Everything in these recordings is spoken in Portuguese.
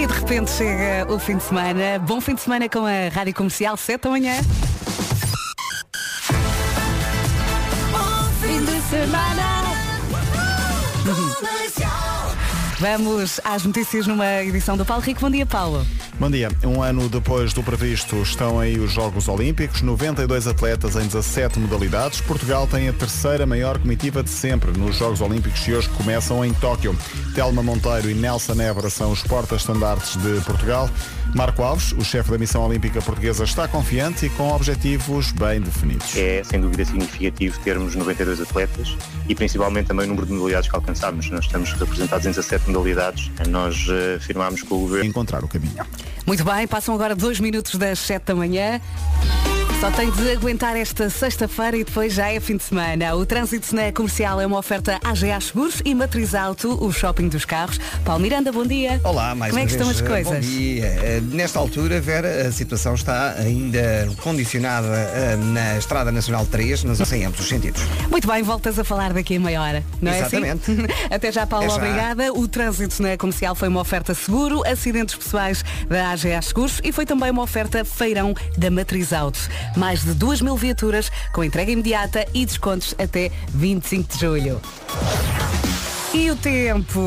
E de repente chega o fim de semana. Bom fim de semana com a Rádio Comercial, 7 da manhã. Vamos às notícias numa edição do Paulo Rico. Bom dia, Paulo. Bom dia. Um ano depois do previsto estão aí os Jogos Olímpicos, 92 atletas em 17 modalidades. Portugal tem a terceira maior comitiva de sempre nos Jogos Olímpicos que hoje começam em Tóquio. Telma Monteiro e Nelson Évora são os porta-estandartes de Portugal. Marco Alves, o chefe da missão olímpica portuguesa, está confiante e com objetivos bem definidos. É sem dúvida significativo termos 92 atletas e principalmente também o número de modalidades que alcançamos. Nós estamos representados em 17 modalidades. Nós uh, firmámos com o governo. Encontrar o caminho. Muito bem, passam agora dois minutos das 7 da manhã. Só tem de aguentar esta sexta-feira e depois já é fim de semana. O trânsito na comercial é uma oferta AGA Seguros e Matriz Auto, o shopping dos carros. Paulo Miranda, bom dia. Olá, mais Como é que estão vez, as coisas? Bom dia. Eh, Nesta altura, Vera, a situação está ainda condicionada eh, na Estrada Nacional 3, mas em ambos os sentidos. Muito bem, voltas a falar daqui a meia hora, não Exatamente. é assim? Até já, Paulo, Até já. obrigada. O trânsito na comercial foi uma oferta seguro, acidentes pessoais da AGA Seguros e foi também uma oferta feirão da Matriz Auto. Mais de duas mil viaturas com entrega imediata e descontos até 25 de julho. E o tempo?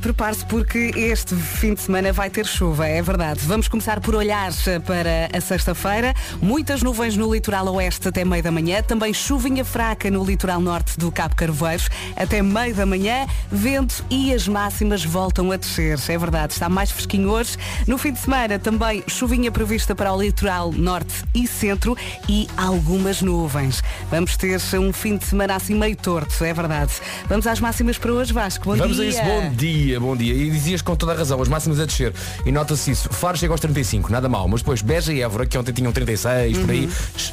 Prepare-se porque este fim de semana vai ter chuva, é verdade. Vamos começar por olhar para a sexta-feira. Muitas nuvens no litoral oeste até meio da manhã. Também chuvinha fraca no litoral norte do Cabo Carvoeiros até meio da manhã. Vento e as máximas voltam a descer. É verdade, está mais fresquinho hoje. No fim de semana também chuvinha prevista para o litoral norte e centro e algumas nuvens. Vamos ter um fim de semana assim meio torto, é verdade. Vamos às máximas para hoje, Vasco. Bom Vamos dia. a isso, bom dia, bom dia. E dizias com toda a razão, as máximas a descer. E nota-se isso. Faro chega aos 35, nada mal. Mas depois Beja e Évora, que ontem tinham 36, por aí,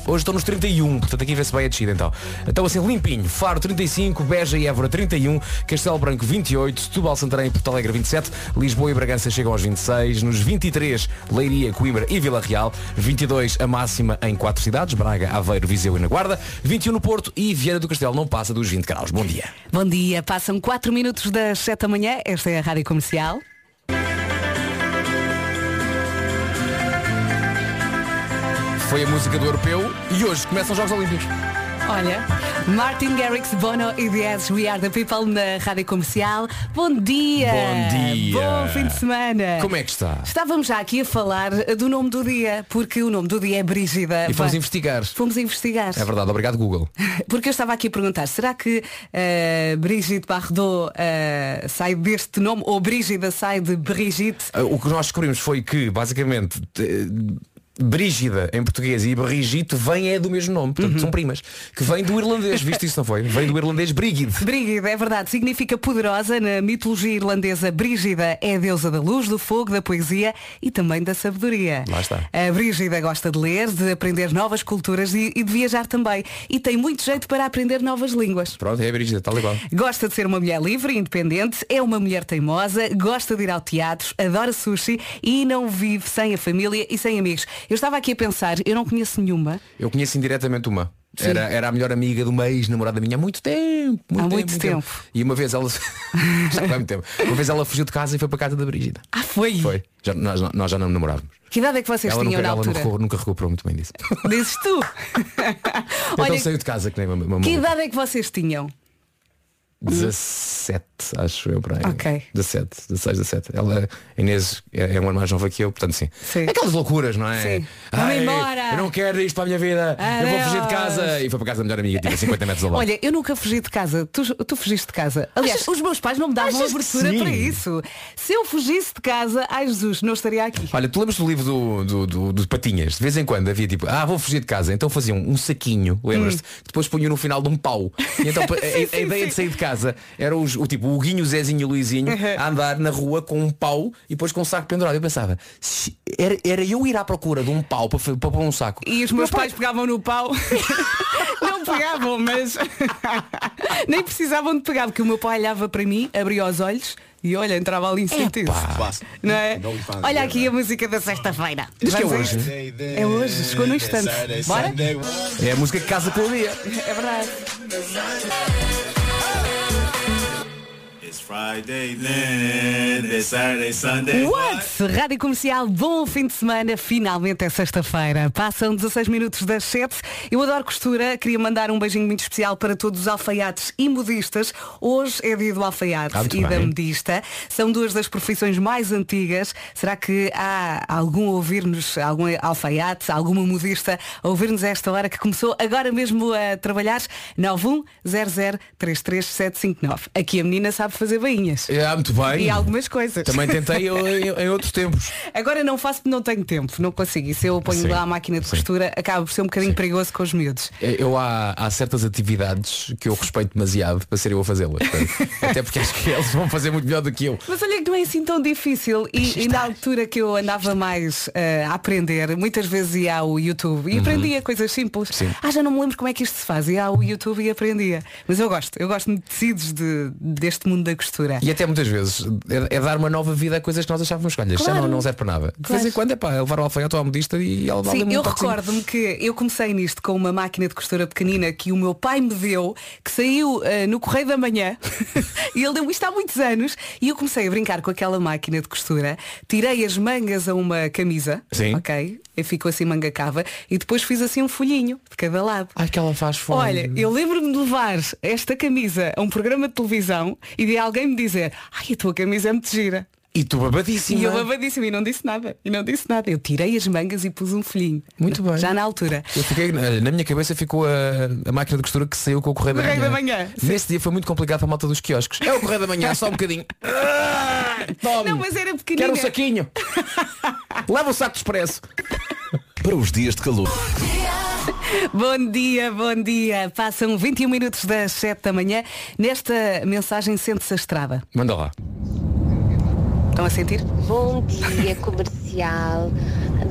hoje estão nos 31. Portanto, aqui vê-se bem a descida então. Então assim, limpinho. Faro 35, Beja e Évora 31, Castelo Branco 28, Setúbal, Santarém e Porto Alegre 27, Lisboa e Bragança chegam aos 26, nos 23, Leiria, Coimbra e Vila Real, 22 a máxima em quatro cidades, Braga, Aveiro, Viseu e na Guarda, 21 no Porto e Vieira do Castelo não passa dos 20 graus. Bom dia. Bom dia, passam 4 minutos das 7 da manhã. Esta é a Rádio Comercial. Foi a música do Europeu e hoje começam os Jogos Olímpicos. Olha, Martin Garrix, Bono e Edge, We Are The People na Rádio Comercial. Bom dia! Bom dia! Bom fim de semana! Como é que está? Estávamos já aqui a falar do nome do dia, porque o nome do dia é Brígida. E fomos Vai- investigar. Fomos investigar. É verdade, obrigado Google. Porque eu estava aqui a perguntar, será que uh, Brigitte Bardot uh, sai deste nome ou Brígida sai de Brigitte? Uh, O que nós descobrimos foi que, basicamente, eh, Brígida em português e Brigitte vem é do mesmo nome, portanto Uhum. são primas, que vem do irlandês, viste isso não foi? Vem do irlandês Brigid. Brígida, é verdade, significa poderosa. Na mitologia irlandesa, Brígida é a deusa da luz, do fogo, da poesia e também da sabedoria. Lá está. A Brígida gosta de ler, de aprender novas culturas e, e de viajar também. E tem muito jeito para aprender novas línguas. Pronto, é a Brígida, tal igual. Gosta de ser uma mulher livre e independente, é uma mulher teimosa, gosta de ir ao teatro, adora sushi e não vive sem a família e sem amigos. Eu estava aqui a pensar, eu não conheço nenhuma. Eu conheço indiretamente uma. Era, era a melhor amiga de uma ex-namorada minha há muito tempo. Muito Há tempo, muito tempo. E uma vez ela. já há muito tempo. Uma vez ela fugiu de casa e foi para a casa da Brígida. Ah, foi? Foi. Já, nós, nós já não namorávamos. Que idade é que vocês Ela, tinham nunca, na ela altura? nunca, nunca recuperou muito bem disso. Dizes tu. então Olha, saiu de casa que nem uma, uma que idade é que vocês tinham? 17, acho eu, para aí. Ok. 17, 16, 17. Ela, a Inês, é, é um ano mais nova que eu, portanto sim. Sim. Aquelas loucuras, não é? Sim. Ai, embora. Eu não quero isto para a minha vida. eu vou fugir de casa. Adeus. E foi para casa da melhor amiga, tipo a 50 metros ao lado. Olha, eu nunca fugi de casa. Tu, tu fugiste de casa. Aliás, os meus pais não me davam Achas abertura sim? para isso. Se eu fugisse de casa, ai Jesus, não estaria aqui. Olha, tu lembras do livro do, do, do, do Patinhas? De vez em quando havia tipo, ah, vou fugir de casa. Então faziam um saquinho, lembras-te? Que depois punham no final de um pau. E então a, a- a Hum. sim, ideia sim. de sair de casa era os, o tipo, o Guinho, o Zezinho e o Luizinho a andar na rua com um pau e depois com um saco pendurado. Eu pensava, se- era, era eu ir à procura de um pau para, para pôr um saco. E os meus pais pegavam no pau. não pegavam, mas nem precisavam de pegar, porque o meu pai olhava para mim, abria os olhos e olha, entrava ali em sentido. Não é? Olha aqui a música da sexta-feira. Diz que é hoje. isto? É hoje, chegou no instante. Bora? É a música que casa com o dia. É verdade. It's Friday then, it's Saturday, Sunday. What? Rádio Comercial, bom fim de semana. Finalmente é sexta-feira. Passam 16 minutos das 7. Eu adoro costura. Queria mandar um beijinho muito especial para todos os alfaiates e modistas. Hoje é dia do alfaiate Ah, e da bem. modista. São duas das profissões mais antigas. Será que há algum a ouvir-nos, algum alfaiate, alguma modista a ouvir-nos a esta hora que começou agora mesmo a trabalhar? 910033759. Aqui a menina sabe fazer bainhas. É, muito bem. E algumas coisas. Também tentei eu, em, em outros tempos. Agora não faço porque não tenho tempo, não consigo. E se eu ponho Sim, lá a máquina de sim. costura, acaba por ser um bocadinho perigoso com os miúdos. Eu há, há certas atividades que eu respeito demasiado para ser eu a fazê-las. Até porque acho que eles vão fazer muito melhor do que eu. Mas olha que não é assim tão difícil e, e na altura que eu andava mais eh, a aprender, muitas vezes ia ao YouTube e aprendia coisas simples. Uhum. Sim. Ah, já não me lembro como é que isto se faz. Ia ao YouTube e aprendia. Mas eu gosto, eu gosto de tecidos de, deste mundo da costura. E até muitas vezes é, é dar uma nova vida a coisas que nós achávamos que olha, isto já Claro. não, não serve para nada. De vez Claro. em quando é pá, é levar o alfaiate ao modista e ela Sim, eu recordo-me que eu comecei nisto com uma máquina de costura pequenina que o meu pai me deu, que saiu eh, no Correio da Manhã, e ele deu isto há muitos anos, e eu comecei a brincar com aquela máquina de costura, tirei as mangas a uma camisa, Sim. ok? E ficou assim manga cava, e depois fiz assim um folhinho de cada lado. Ai que ela faz fome. Olha, eu lembro-me de levar esta camisa a um programa de televisão e de alguém me dizer, ai, a tua camisa é muito gira. E tu babadíssima. E eu babadíssimo e não disse nada. E não disse nada. Eu tirei as mangas e pus um folhinho. Muito bem. Já na altura. Eu fiquei, na minha cabeça ficou a, a máquina de costura que saiu com o Correio da Correio Manhã. da Manhã. Nesse dia foi muito complicado para a malta dos quiosques. É o Correio da Manhã, só um bocadinho. Ah, Tome. Não, mas era pequenina. Quero um saquinho. Leva o saco de expresso. Para os dias de calor. Bom dia, bom dia. Passam 21 minutos das 7 da manhã. Nesta mensagem sente-se a estrada. Manda lá. Estão a sentir? Bom dia comercial.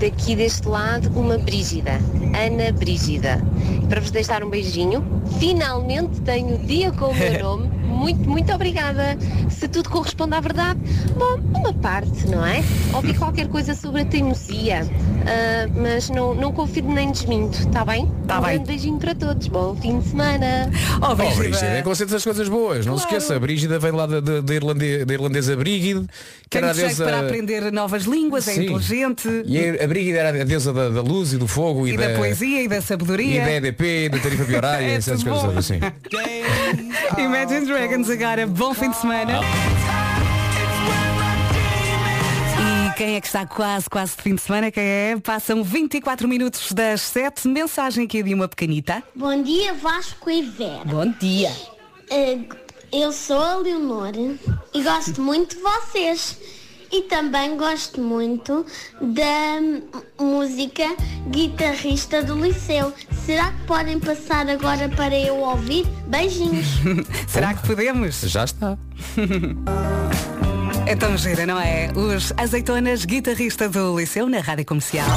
Daqui deste lado, uma Brígida, Ana Brígida. Para vos deixar um beijinho. Finalmente tenho dia com o meu nome. Muito, muito obrigada. Se tudo corresponde à verdade, bom, uma parte, não é? Ouvi qualquer coisa sobre a teimosia, ah, mas não, não confirmo nem desminto, está bem? Tá um bem. grande beijinho para todos. Bom fim de semana. Oh, Oh, Brígida. Brígida, é conceito das coisas boas. Não se Claro. esqueça, a Brígida vem lá da, da, da irlande- da irlandesa Brigid, que era a deusa. para aprender novas línguas, é Sim. inteligente. E a a Brigid era a deusa da, da luz e do fogo e, E da poesia e da E sabedoria. da EDP, da tarifa biorária, É essas coisas assim. Imagine Dragons agora. Bom fim de semana. E quem é que está quase, quase de fim de semana? Quem é? Passam 24 minutos das 7. Mensagem aqui de uma pequenita. Bom dia, Vasco e Vera. Bom dia. Eh, Eu sou a Leonor e gosto muito de vocês. E também gosto muito da música Guitarrista do Liceu. Será que podem passar agora para eu ouvir? Beijinhos. Será que podemos? Já está. É tão gira, não é? Os azeitonas guitarrista do Liceu na Rádio Comercial.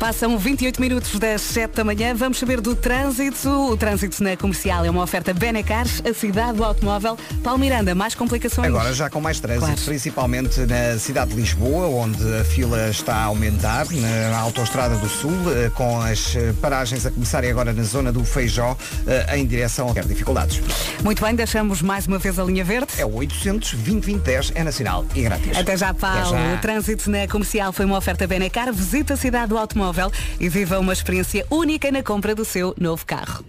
Passam 28 minutos das 7 da manhã. Vamos saber do trânsito. O trânsito na comercial é uma oferta Benecars, a cidade do automóvel. Paulo Miranda, mais complicações? Agora já com mais trânsito, Claro. principalmente na cidade de Lisboa, onde a fila está a aumentar, na Autostrada do Sul, eh, com as eh, paragens a começarem agora na zona do Feijó, eh, em direção a dificuldades. Muito bem, deixamos mais uma vez a linha verde. É o 800 2010 é nacional e grátis. Até já, Paulo. Até já. O trânsito na comercial foi uma oferta Benecar. Visita a cidade do automóvel e viva uma experiência única na compra do seu novo carro.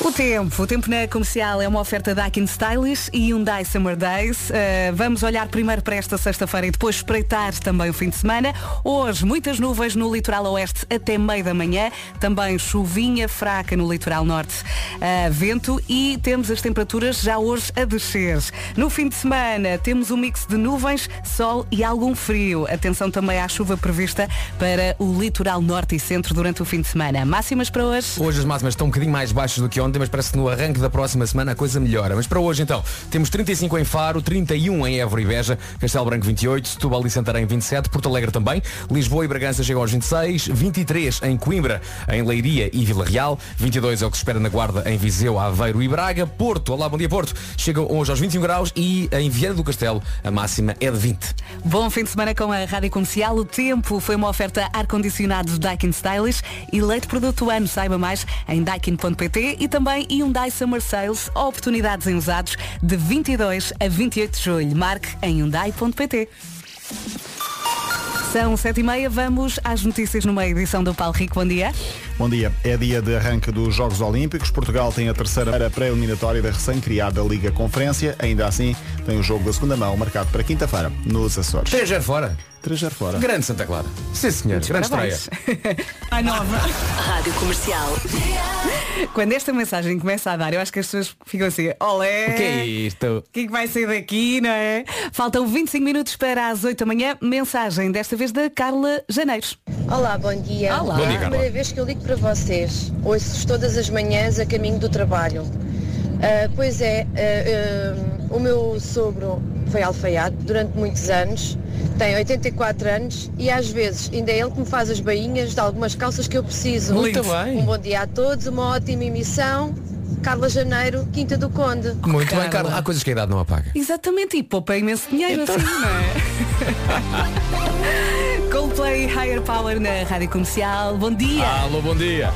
O tempo. O tempo na comercial é uma oferta Daikin Stylish e Hyundai Summer Days. Uh, vamos olhar primeiro para esta sexta-feira e depois espreitar também o fim de semana. Hoje, muitas nuvens no litoral oeste até meio da manhã. Também chuvinha fraca no litoral norte. Uh, vento e temos as temperaturas já hoje a descer. No fim de semana, temos um mix de nuvens, sol e algum frio. Atenção também à chuva prevista para o litoral norte e centro durante o fim de semana. Máximas para hoje? Hoje as máximas estão um bocadinho mais baixas do que ontem, mas parece que no arranque da próxima semana a coisa melhora. Mas para hoje então, temos 35 em Faro, 31 em Évora e Beja, Castelo Branco 28, Setúbal e Santarém 27, Porto Alegre também, Lisboa e Bragança chegam aos 26, 23 em Coimbra, em Leiria e Vila Real, 22 é o que se espera na Guarda em Viseu, Aveiro e Braga, Porto, olá, bom dia Porto, chegam hoje aos 21 graus e em Viana do Castelo a máxima é de 20. Bom fim de semana com a Rádio Comercial. O tempo foi uma oferta ar-condicionado Daikin Stylish e leite produto ano. Saiba mais em daikin.pt e também também Hyundai Summer Sales, oportunidades em usados de 22 a 28 de julho. Marque em hyundai.pt. São sete e meia, vamos às notícias numa edição do Paulo Rico. Bom dia. Bom dia. É dia de arranque dos Jogos Olímpicos. Portugal tem a terceira pré-eliminatória da recém-criada Liga Conferência. Ainda assim, tem o jogo da segunda mão marcado para quinta-feira, nos Açores. 3 fora. 3 fora. Grande Santa Clara. Sim, senhor. Grande estreia. A nova. Rádio Comercial. Quando esta mensagem começa a dar, eu acho que as pessoas ficam assim, olé! O que é isto? O que é que vai sair daqui, não é? Faltam 25 minutos para as 8 da manhã. Mensagem desta vez da Carla Janeiros. Olá, bom dia. Olá. Bom dia, É a Carla. primeira vez que eu ligo para vocês. Ouço-vos todas as manhãs a caminho do trabalho. Ah, pois é, ah, ah, o meu sogro foi alfaiate durante muitos anos, tem 84 anos e às vezes ainda é ele que me faz as bainhas de algumas calças que eu preciso. Muito bem. Um bom dia a todos, uma ótima emissão. Carla Janeiro, Quinta do Conde. Muito Carla. bem, Carla. Há coisas que a idade não apaga. Exatamente, e poupa imenso dinheiro assim, não é? Coldplay Higher Power na Rádio Comercial. Bom dia! Alô, bom dia.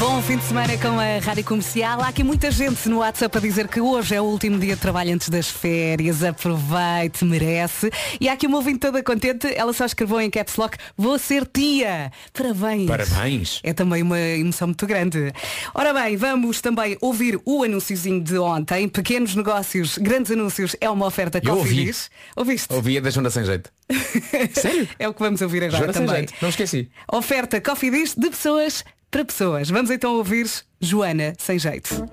Bom fim de semana com a Rádio Comercial. Há aqui muita gente no WhatsApp a dizer que hoje é o último dia de trabalho antes das férias. Aproveite, merece. E há aqui uma ouvinte toda contente. Ela só escreveu em caps lock, vou ser tia. Parabéns. Parabéns. É também uma emoção muito grande. Ora bem, vamos também ouvir o anúnciozinho de ontem. Pequenos negócios, grandes anúncios. É uma oferta Eu ouvi. Cofidis. Ouviste? Ouvia da Joana sem jeito. Sério? É o que vamos ouvir agora Joana sem também. Não esqueci. Oferta Coffee Dish de pessoas para pessoas. Vamos então ouvir Joana sem jeito.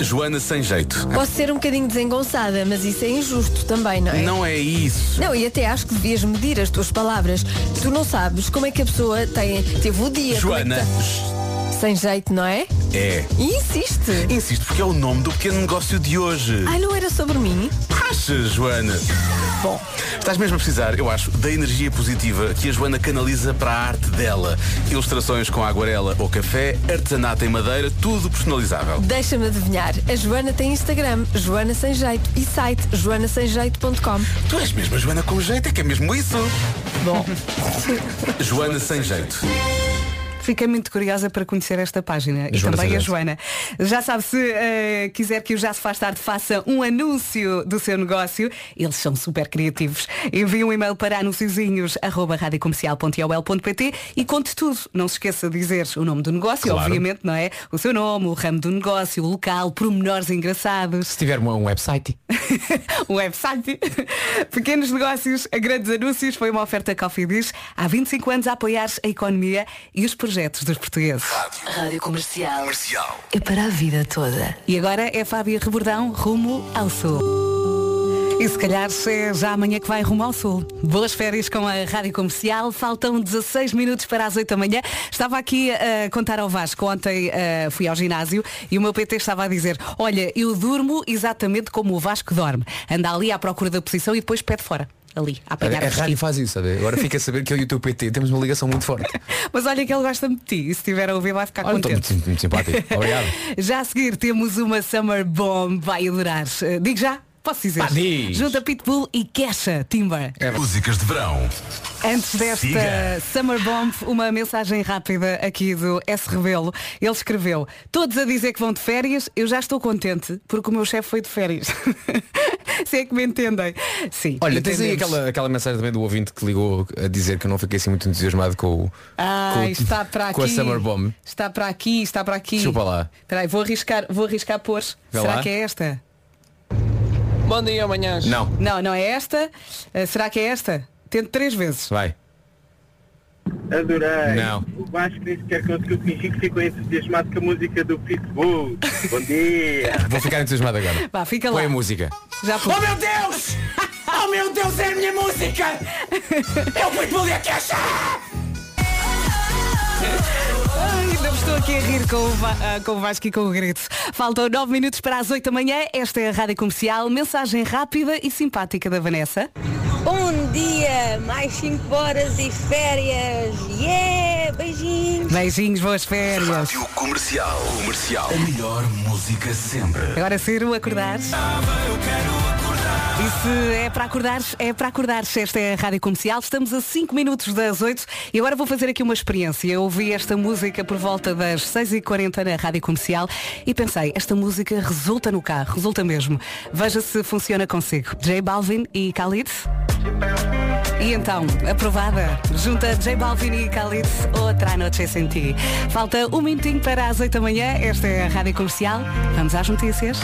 Joana sem jeito. Posso ser um bocadinho desengonçada, mas isso é injusto também, não é? Não é isso. Não, e até acho que devias medir as tuas palavras. Tu não sabes como é que a pessoa tem, teve o dia. como é que Joana. tá- Sem jeito, não é? É. E insiste. Insisto, porque é o nome do pequeno negócio de hoje. Ai, não era sobre mim? Achas, Joana? Bom, Estás mesmo a precisar, eu acho, da energia positiva que a Joana canaliza para a arte dela. Ilustrações com aguarela ou café, artesanato em madeira, tudo personalizável. deixa-me adivinhar. A Joana tem Instagram, Joana Sem Jeito, e site joanasemjeito.com. Tu és mesmo a Joana com jeito, é que é mesmo isso. Bom, Joana sem jeito. Fiquei muito curiosa para conhecer esta página e Joana também a Sanjeito. Joana. Já sabe, se eh, quiser que o Já se faz tarde faça um anúncio do seu negócio, eles são super criativos. Envie um e-mail para anunciozinhos.radiocomercial.ol.pt e conte tudo. Não se esqueça de dizer o nome do negócio, Claro. obviamente, não é? O seu nome, o ramo do negócio, o local, pormenores engraçados. Se tiver um, um website. o website. Pequenos negócios a grandes anúncios foi uma oferta Coffee Dish há 25 anos a apoiar a economia e os projetos dos portugueses. Rádio Comercial. É para a vida toda. E agora é Fábia Rebordão, rumo ao sul. E se calhar é já amanhã que vai rumo ao sul. Boas férias com a Rádio Comercial. Faltam 16 minutos para as 8 da manhã. Estava aqui a contar ao Vasco. Ontem eh, fui ao ginásio e o meu PT estava a dizer olha, eu durmo exatamente como o Vasco dorme. Anda ali à procura da posição e depois pede fora. Ali, a A, apanhar a o rádio faz isso, sabe? Agora fica a saber que eu e o teu PT temos uma ligação muito forte. Mas olha que ele gosta de ti. E se estiver a ouvir vai ficar Olha, contente. muito, muito simpático. Obrigado. Já a seguir temos uma Summer Bomb, vai adorar. Eh, Digo já? Posso dizer? Pá, diz. Junta Pitbull e Kesha Timber. Músicas de verão. Antes desta Siga. Summer Bomb, uma mensagem rápida aqui do S. Rebelo. Ele escreveu, todos a dizer que vão de férias, eu já estou contente, porque o meu chefe foi de férias. Se é que me entendem. Sim. Olha, tens aí entendemos. aquela, aquela mensagem também do ouvinte que ligou a dizer que eu não fiquei assim muito entusiasmado com o. Ah, com, está para aqui. Com a Summer Bomb. Está para aqui, está para aqui. Chupa lá. Espera aí, vou arriscar, vou arriscar pôr. Será lá. que é esta? Bom dia, amanhãs. Não, Não, não é esta. Ah, será que é esta? Tento três vezes. vai. Adorei. Não. O Vasco nem sequer conseguiu fingir que ficou entusiasmado com a música do Pitbull. Bom dia. Vou ficar entusiasmado agora. Vá, fica lá. Põe a música. Já pus. Oh meu Deus! Oh meu Deus, é a minha música! É o Pitbull e a Kesha! Ai, ainda estou aqui a rir com o, Va- ah, com o Vasco e com o grito. Faltam nove minutos para as oito da manhã. Esta é a Rádio Comercial. Mensagem rápida e simpática da Vanessa. Bom dia, mais 5 horas e férias. Yeah, beijinhos. Beijinhos, boas férias. Rádio Comercial. Comercial. A melhor música sempre. Agora ser o acordar. E Se é para acordares, é para acordares. Esta é a Rádio Comercial. Estamos a 5 minutos das 8 e agora vou fazer aqui uma experiência. Eu ouvi esta música por volta das 6h40 na Rádio Comercial e pensei, esta música resulta no carro, resulta mesmo. Veja se funciona consigo. J Balvin e Khalid. E então, aprovada, junta J Balvin e Khalid, outra noite sem ti. Falta um minutinho para as 8 da manhã. Esta é a Rádio Comercial. Vamos às notícias.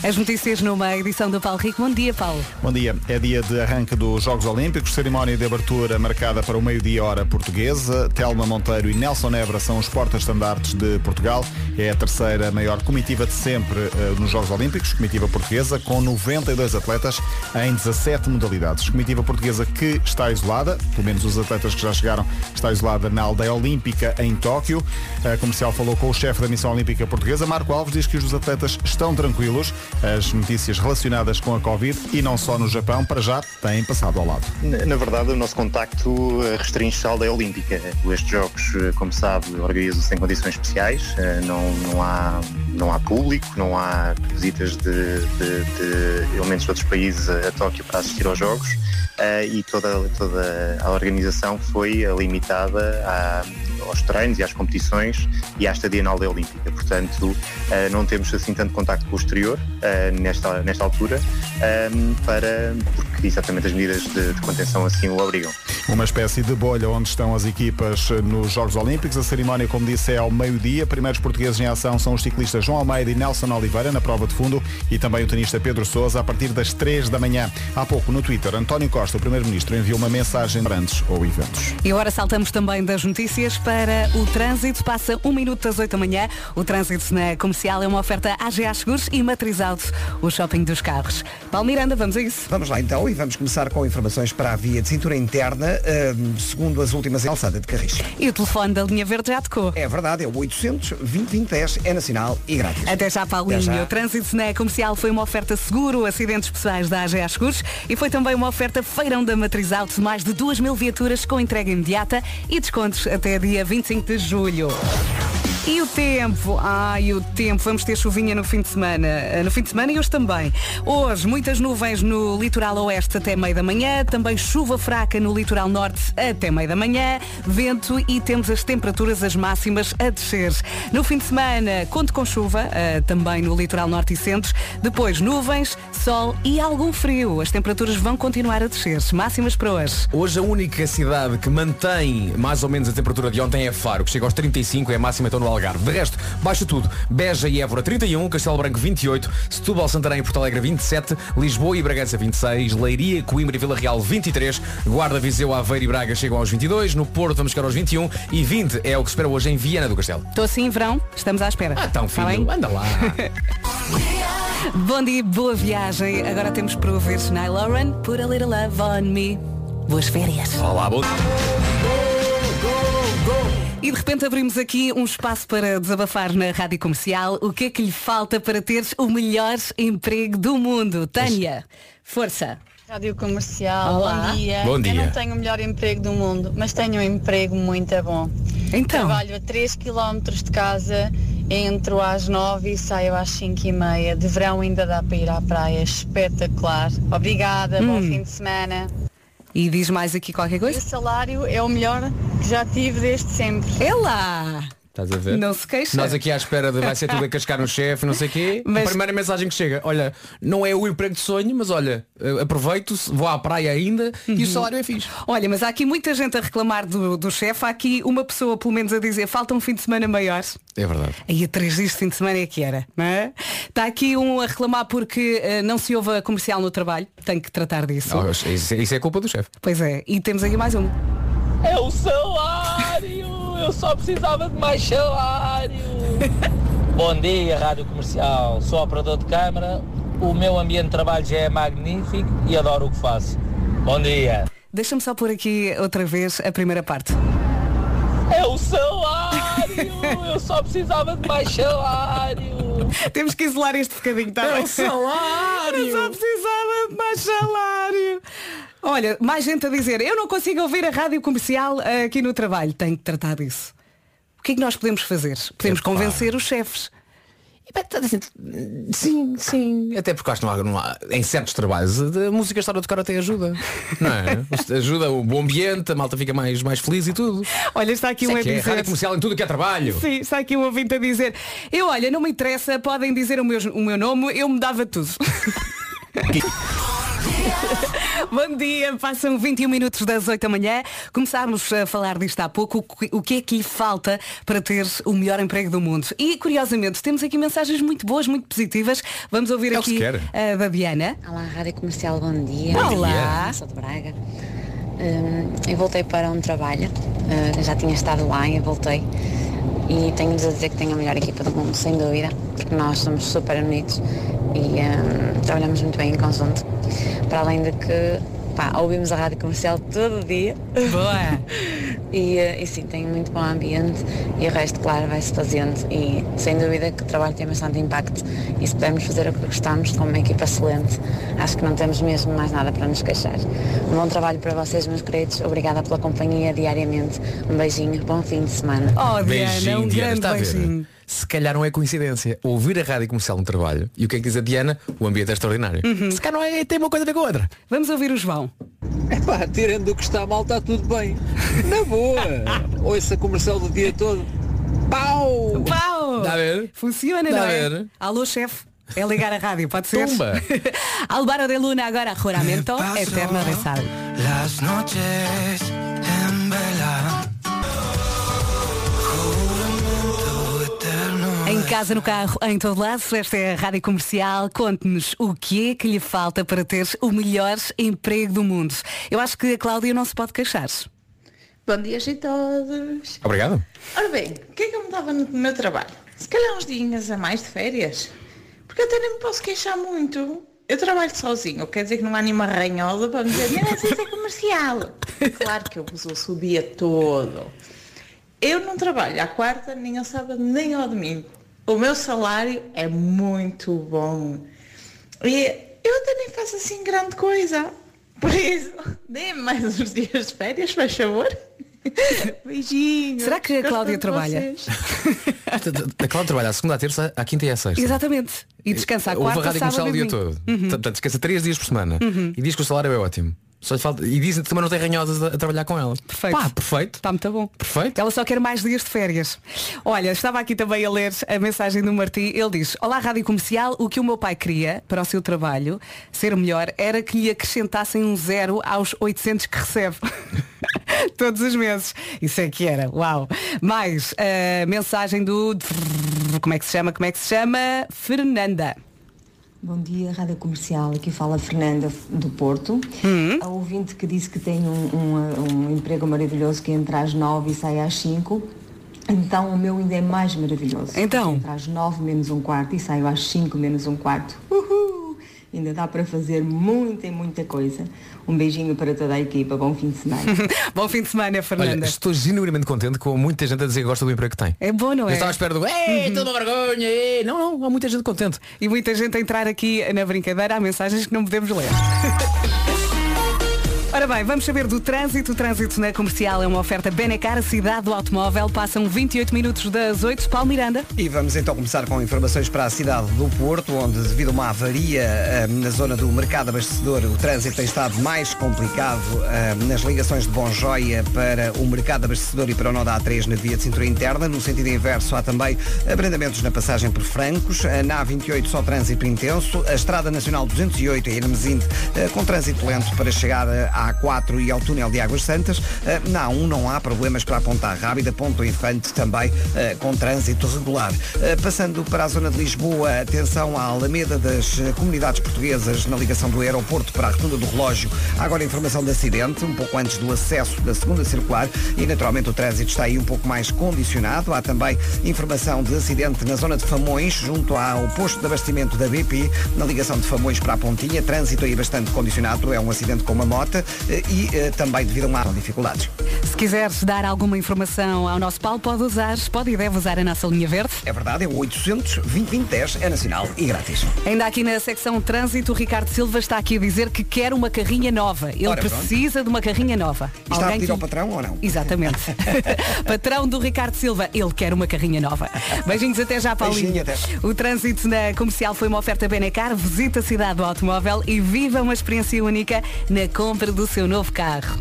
As notícias numa edição do Paulo Rico. Bom dia, Paulo. Bom dia. É dia de arranque dos Jogos Olímpicos, cerimónia de abertura marcada para o meio-dia hora portuguesa. Telma Monteiro e Nelson Nebra são os portas-estandartes de Portugal. É a terceira maior comitiva de sempre eh, nos Jogos Olímpicos, comitiva portuguesa, com 92 atletas em 17 modalidades. Comitiva portuguesa que está isolada, pelo menos os atletas que já chegaram, está isolada na aldeia olímpica em Tóquio. A comercial falou com o chefe da missão olímpica portuguesa, Marco Alves, diz que os atletas estão tranquilos. As notícias relacionadas com a Covid e não só no Japão, para já, têm passado ao lado. Na na verdade, o nosso contacto eh, restringe-se à aldeia olímpica. Estes jogos, eh, como sabe, organizam-se em condições especiais. Eh, Não, não, há, não há público, não há visitas de, de- de elementos de outros países a, a Tóquio para assistir aos jogos. E toda, toda a organização foi limitada à- aos treinos e às competições e à estadia na aldeia olímpica. Portanto, não temos assim tanto contacto com o exterior eh, nesta, nesta altura, eh, para, porque exatamente as medidas de, de contenção assim o obrigam. Uma espécie de bolha onde estão as equipas nos Jogos Olímpicos. A cerimónia, como disse, é ao meio-dia. Primeiros portugueses em ação são os ciclistas João Almeida e Nelson Oliveira na prova de fundo e também o tenista Pedro Sousa a partir das 3 da manhã. Há pouco no Twitter, António Costa, o Primeiro-Ministro, enviou uma mensagem de antes ou eventos. E agora saltamos também das notícias para o trânsito. Passa um minuto das 8 da manhã. O trânsito na comercial é uma oferta AGA Seguros e Matriz Auto, o shopping dos carros. Paulo Miranda, vamos a isso. Vamos lá então e vamos começar com informações para a via de cintura interna, hum, segundo as últimas alçada de Carris. E o telefone da linha verde já tocou. É verdade, é o 800 2010 é nacional e grátis. Até já, Paulinho. Até já. O trânsito na comercial foi uma oferta seguro, acidentes pessoais da AGA Seguros e foi também uma oferta feirão da Matriz Auto, mais de 2 mil viaturas com entrega imediata e descontos até dia 25 de julho. E o tempo? Ai, o tempo. Vamos ter chuvinha no fim de semana. Eh, No fim de semana e hoje também. Hoje, muitas nuvens no litoral oeste até meio da manhã. Também chuva fraca no litoral norte até meio da manhã. Vento e temos as temperaturas, as máximas a descer. No fim de semana, conto com chuva, eh, também no litoral norte e centro. Depois, nuvens, sol e algum frio. As temperaturas vão continuar a descer. Máximas para hoje. Hoje a única cidade que mantém mais ou menos a temperatura de ontem é Faro, que chega aos 35, é a máxima então no Algarve. De resto, baixa tudo. Beja e Évora 31, Castelo Branco 28, Setúbal, Santarém e Porto Alegre 27, Lisboa e Bragança 26, Leiria, Coimbra e Vila Real 23, Guarda, Viseu, Aveiro e Braga chegam aos 22, no Porto vamos chegar aos 21 e 20 é o que se espera hoje em Viana do Castelo. Estou assim em verão, estamos à espera. Ah, então, Tá filho, anda lá. Bom dia, boa viagem. Agora temos para ouvir Shania Lauren, Put a Little Love on Me. Boas férias. Olá, bom E de repente abrimos aqui um espaço para desabafar na rádio comercial. O que é que lhe falta para teres o melhor emprego do mundo? Tânia, força. Rádio Comercial, Olá. bom dia. Bom dia. Eu não tenho o melhor emprego do mundo, mas tenho um emprego muito bom. Então? Trabalho a 3 km de casa, entro às 9 e saio às 5 e meia. De verão ainda dá para ir à praia, espetacular. Obrigada, bom Hum. fim de semana. E diz mais aqui qualquer coisa? o salário é o melhor que já tive desde sempre. É lá! Estás a ver? Não se queixa. Nós aqui à espera de vai ser tudo a cascar no chefe, não sei o quê. Mas- A primeira mensagem que chega, olha, não é o emprego de sonho, mas olha, eh, aproveito, vou à praia ainda e o Uhum. salário é fixe. Olha, mas há aqui muita gente a reclamar do, do chefe. Há aqui uma pessoa, pelo menos, a dizer falta um fim de semana maior. É verdade. Aí a três dias de fim de semana é que era, não é? Está aqui um a reclamar porque eh, não se ouve a comercial no trabalho. Tem que tratar disso. Oh, isso, isso é culpa do chefe. Pois é. E temos aqui mais um. É o salário! Eu só precisava de mais salário! Bom dia, Rádio Comercial. Sou operador de câmara. O meu ambiente de trabalho já é magnífico e adoro o que faço. Bom dia. Deixa-me só pôr aqui outra vez a primeira parte. É o salário! Eu só precisava de mais salário! Temos que isolar este bocadinho, tá É o salário! Eu só precisava de mais salário. Olha, mais gente a dizer, eu não consigo ouvir a rádio comercial eh, aqui no trabalho. Tenho que tratar disso. O que é que nós podemos fazer? Podemos Epá. convencer os chefes. Sim, sim. Até porque acho que não há, não há- em certos trabalhos a música estar a tocar até ajuda. Não é? ajuda o bom ambiente, a malta fica mais, mais feliz e tudo. Olha, está aqui um é a que é, dizer. rádio comercial em tudo que é trabalho. Sim, está aqui um ouvinte a dizer Eu olha, não me interessa, podem dizer o meu, o meu nome, eu me dava tudo Bom dia, passam 21 minutos das 8 da manhã Começámos a falar disto há pouco o que- é que falta para ter o melhor emprego do mundo E curiosamente temos aqui mensagens muito boas, muito positivas Vamos ouvir É aqui quer. a da Diana Olá, Rádio Comercial, bom dia. Bom Olá. dia. Sou de Braga. Hum, eu voltei para um trabalho, uh, já tinha estado lá e voltei. E tenho-vos a dizer que tenho a melhor equipa do mundo, sem dúvida, porque nós somos super unidos e hum, trabalhamos muito bem em conjunto. Para além de que pá, ouvimos a rádio comercial todo dia. Boa! e, eh, e sim, tem muito bom ambiente e o resto, claro, vai-se fazendo. E sem dúvida que o trabalho tem bastante impacto. E se pudermos fazer o que gostamos com uma equipa excelente, acho que não temos mesmo mais nada para nos queixar. Um bom trabalho para vocês, meus queridos. Obrigada pela companhia diariamente. Um beijinho, bom fim de semana. Oh Beijinho, um Diana. grande beijinho Se calhar não é coincidência. Ouvir a rádio comercial no trabalho e o que é que diz a Diana? O ambiente é extraordinário. Uhum. Se calhar não é, tem uma coisa a ver com a outra. Vamos ouvir o João Epá, tirando do que está mal, está tudo bem. Na boa. Ouça comercial do dia todo. Pau! Pau! Dá a ver? Funciona, Dá não a é? ver? Alô, chefe. É ligar a rádio, pode ser? Tumba. Álvaro de Luna agora, juramento eterno de sal. Las noches casa, no carro, em todo lado, esta é a Rádio Comercial. Conte-nos o que é que lhe falta para ter o melhor emprego do mundo. Eu acho que a Cláudia não se pode queixar. Bom dia a todos. Obrigado. Ora bem, o que é que eu me dava no meu trabalho? Se calhar uns dias a mais de férias. Porque eu até nem me posso queixar muito. Eu trabalho sozinho, quer dizer que não há nenhuma ranhosa para me dizer, não, isso é comercial. Claro que eu uso o dia todo. Eu não trabalho à quarta, nem ao sábado, nem ao domingo. O meu salário é muito bom. E eu até nem faço assim grande coisa. Por isso, dê-me mais uns dias de férias, faz favor. Beijinhos. Será que a Cláudia trabalha? A Cláudia trabalha à segunda, à terça, à quinta e à sexta. Exatamente. E descansa à quarta, a rádio sábado comercial o e dia domingo. todo. Uhum. Portanto, descansa três dias por semana. Uhum. E diz que o salário é ótimo. Só lhe falta... E diz que também não tem ranhosas a, a trabalhar com ela. Perfeito. Pá, perfeito. Está muito bom. Perfeito. Ela só quer mais dias de férias. Olha, estava aqui também a ler a mensagem do Martim. Ele diz, Olá Rádio Comercial, o que o meu pai queria para o seu trabalho ser melhor era que lhe acrescentassem um zero aos 800 que recebe. Todos os meses. Isso é que era. Uau. Mais a mensagem do... Como é que se chama? Como é que se chama? Fernanda. Bom dia, Rádio Comercial. Aqui fala Fernanda do Porto. Hum. A ouvinte que disse que tem um, um- um emprego maravilhoso que entra às nove e sai às cinco. Então o meu ainda é mais maravilhoso. Então? Entra às nove menos um quarto e saio às cinco menos um quarto. Uhul! Ainda dá para fazer muita e muita coisa. Um beijinho para toda a equipa. Bom fim de semana. Bom fim de semana, Fernanda. Olha, estou genuinamente contente com muita gente a dizer que gosta do emprego que tem. É bom, não Eu é? estava à espera do Ei, toda uma vergonha, ei. Não, não, há muita gente contente. E muita gente a entrar aqui na brincadeira. Há mensagens que não podemos ler. Ora bem, vamos saber do trânsito. O trânsito na comercial é uma oferta Benecar, cidade do automóvel. Passam 28 minutos das 8. Paulo Miranda. E vamos então começar com informações para a cidade do Porto, onde devido a uma avaria eh, na zona do mercado abastecedor, o trânsito tem estado mais complicado eh, nas ligações de Bonjoia para o mercado abastecedor e para o nó da A3 na via de cintura interna. No sentido inverso há também abrandamentos na passagem por Francos, Eh, na A28 só trânsito intenso, a Estrada Nacional 208 em Hermesinde com trânsito lento para chegar eh, à A4 e ao túnel de Águas Santas. Eh, Na A1 não há problemas para a Ponta Rábida, Ponto Infante também eh, com trânsito regular. Eh, Passando para a zona de Lisboa, atenção à Alameda das Comunidades Portuguesas na ligação do aeroporto para a Rotunda do Relógio. Há agora informação de acidente, um pouco antes do acesso da segunda circular e naturalmente o trânsito está aí um pouco mais condicionado. Há também informação de acidente na zona de Famões, junto ao posto de abastecimento da BP, na ligação de Famões para a Pontinha. Trânsito aí bastante condicionado, é um acidente com uma moto. Eh, e eh, também devido a uma dificuldades. Se quiseres dar alguma informação ao nosso Paulo, pode usar, pode e deve usar a nossa linha verde. É verdade, é o 800 2010 é nacional e grátis. Ainda aqui na secção trânsito, o Ricardo Silva está aqui a dizer que quer uma carrinha nova. Ele Ora, pronto. precisa de uma carrinha nova. Está a pedir que- ao patrão ou não? Exatamente. patrão do Ricardo Silva, ele quer uma carrinha nova. Beijinhos até já, Paulinho. Beijinho, até. O trânsito na comercial foi uma oferta Benecar. Visita a cidade do automóvel e viva uma experiência única na compra do seu novo carro.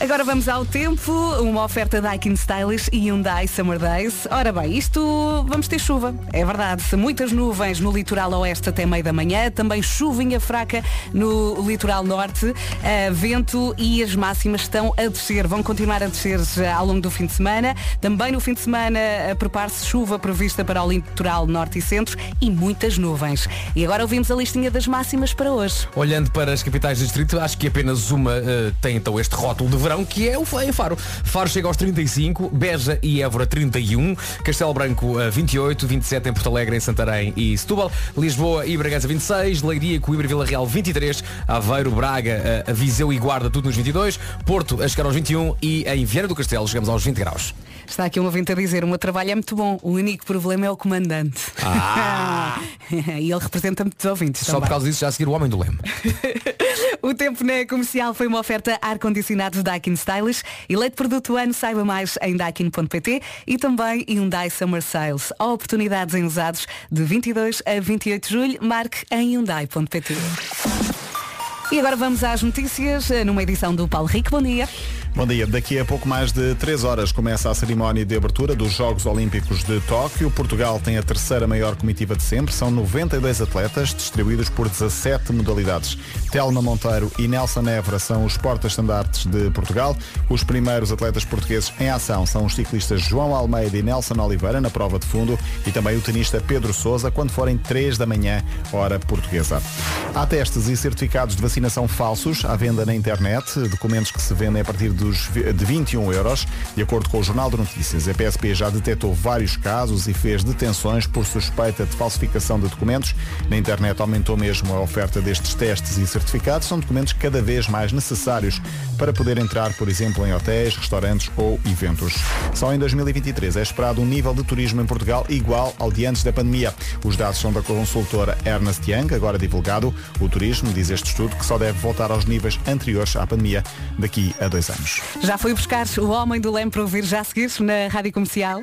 Agora vamos ao tempo, uma oferta Daikin Stylish e Hyundai Summer Days. Ora bem, isto vamos ter chuva, é verdade. Muitas nuvens no litoral oeste até meio da manhã, também chuvinha fraca no litoral norte, eh, vento e as máximas estão a descer, vão continuar a descer ao longo do fim de semana. Também no fim de semana eh, prepare-se chuva prevista para o litoral norte e centro e muitas nuvens. E agora ouvimos a listinha das máximas para hoje. Olhando para as capitais do distrito, acho que apenas uma eh, tem então este rótulo de verão, que é o Faro. Faro chega aos 35, Beja e Évora 31, Castelo Branco eh, 28, 27 em Porto Alegre, em Santarém e Setúbal, Lisboa e Bragança 26, Leiria, Coimbra e Vila Real 23, Aveiro, Braga, eh, Viseu e Guarda tudo nos 22, Porto a chegar aos 21 e em Viana do Castelo chegamos aos 20 graus. Está aqui um ouvinte a dizer, o meu trabalho é muito bom, o único problema é o comandante. Ah! e ele representa muitos ouvintes. Só também. por causa disso já a seguir o Homem do Leme. O tempo na comercial foi uma oferta ar-condicionado Daikin Stylish leite produto ano saiba mais em daikin.pt e também Hyundai Summer Sales. Oportunidades em usados de 22 a 28 de julho. Marque em hyundai.pt. E agora vamos às notícias eh, numa edição do Paulo Rico. Bom dia. Bom dia. Daqui a pouco mais de 3 horas começa a cerimónia de abertura dos Jogos Olímpicos de Tóquio. Portugal tem a terceira maior comitiva de sempre. São 92 atletas distribuídos por 17 modalidades. Telma Monteiro e Nelson Évora são os porta-estandartes de Portugal. Os primeiros atletas portugueses em ação são os ciclistas João Almeida e Nelson Oliveira na prova de fundo e também o tenista Pedro Sousa quando forem 3 da manhã, hora portuguesa. Há testes e certificados de vacinação falsos à venda na internet, documentos que se vendem a partir dos, de 21 euros. De acordo com o Jornal de Notícias, a PSP já detectou vários casos e fez detenções por suspeita de falsificação de documentos. Na internet aumentou mesmo a oferta destes testes e certificados. São documentos cada vez mais necessários para poder entrar, por exemplo, em hotéis, restaurantes ou eventos. Só em 2023 é esperado um nível de turismo em Portugal igual ao de antes da pandemia. Os dados são da consultora Ernest Young, agora divulgado. O turismo, diz este estudo, que só deve voltar aos níveis anteriores à pandemia daqui a dois anos. Já foi buscar o Homem do Leme para ouvir já a seguir na Rádio Comercial.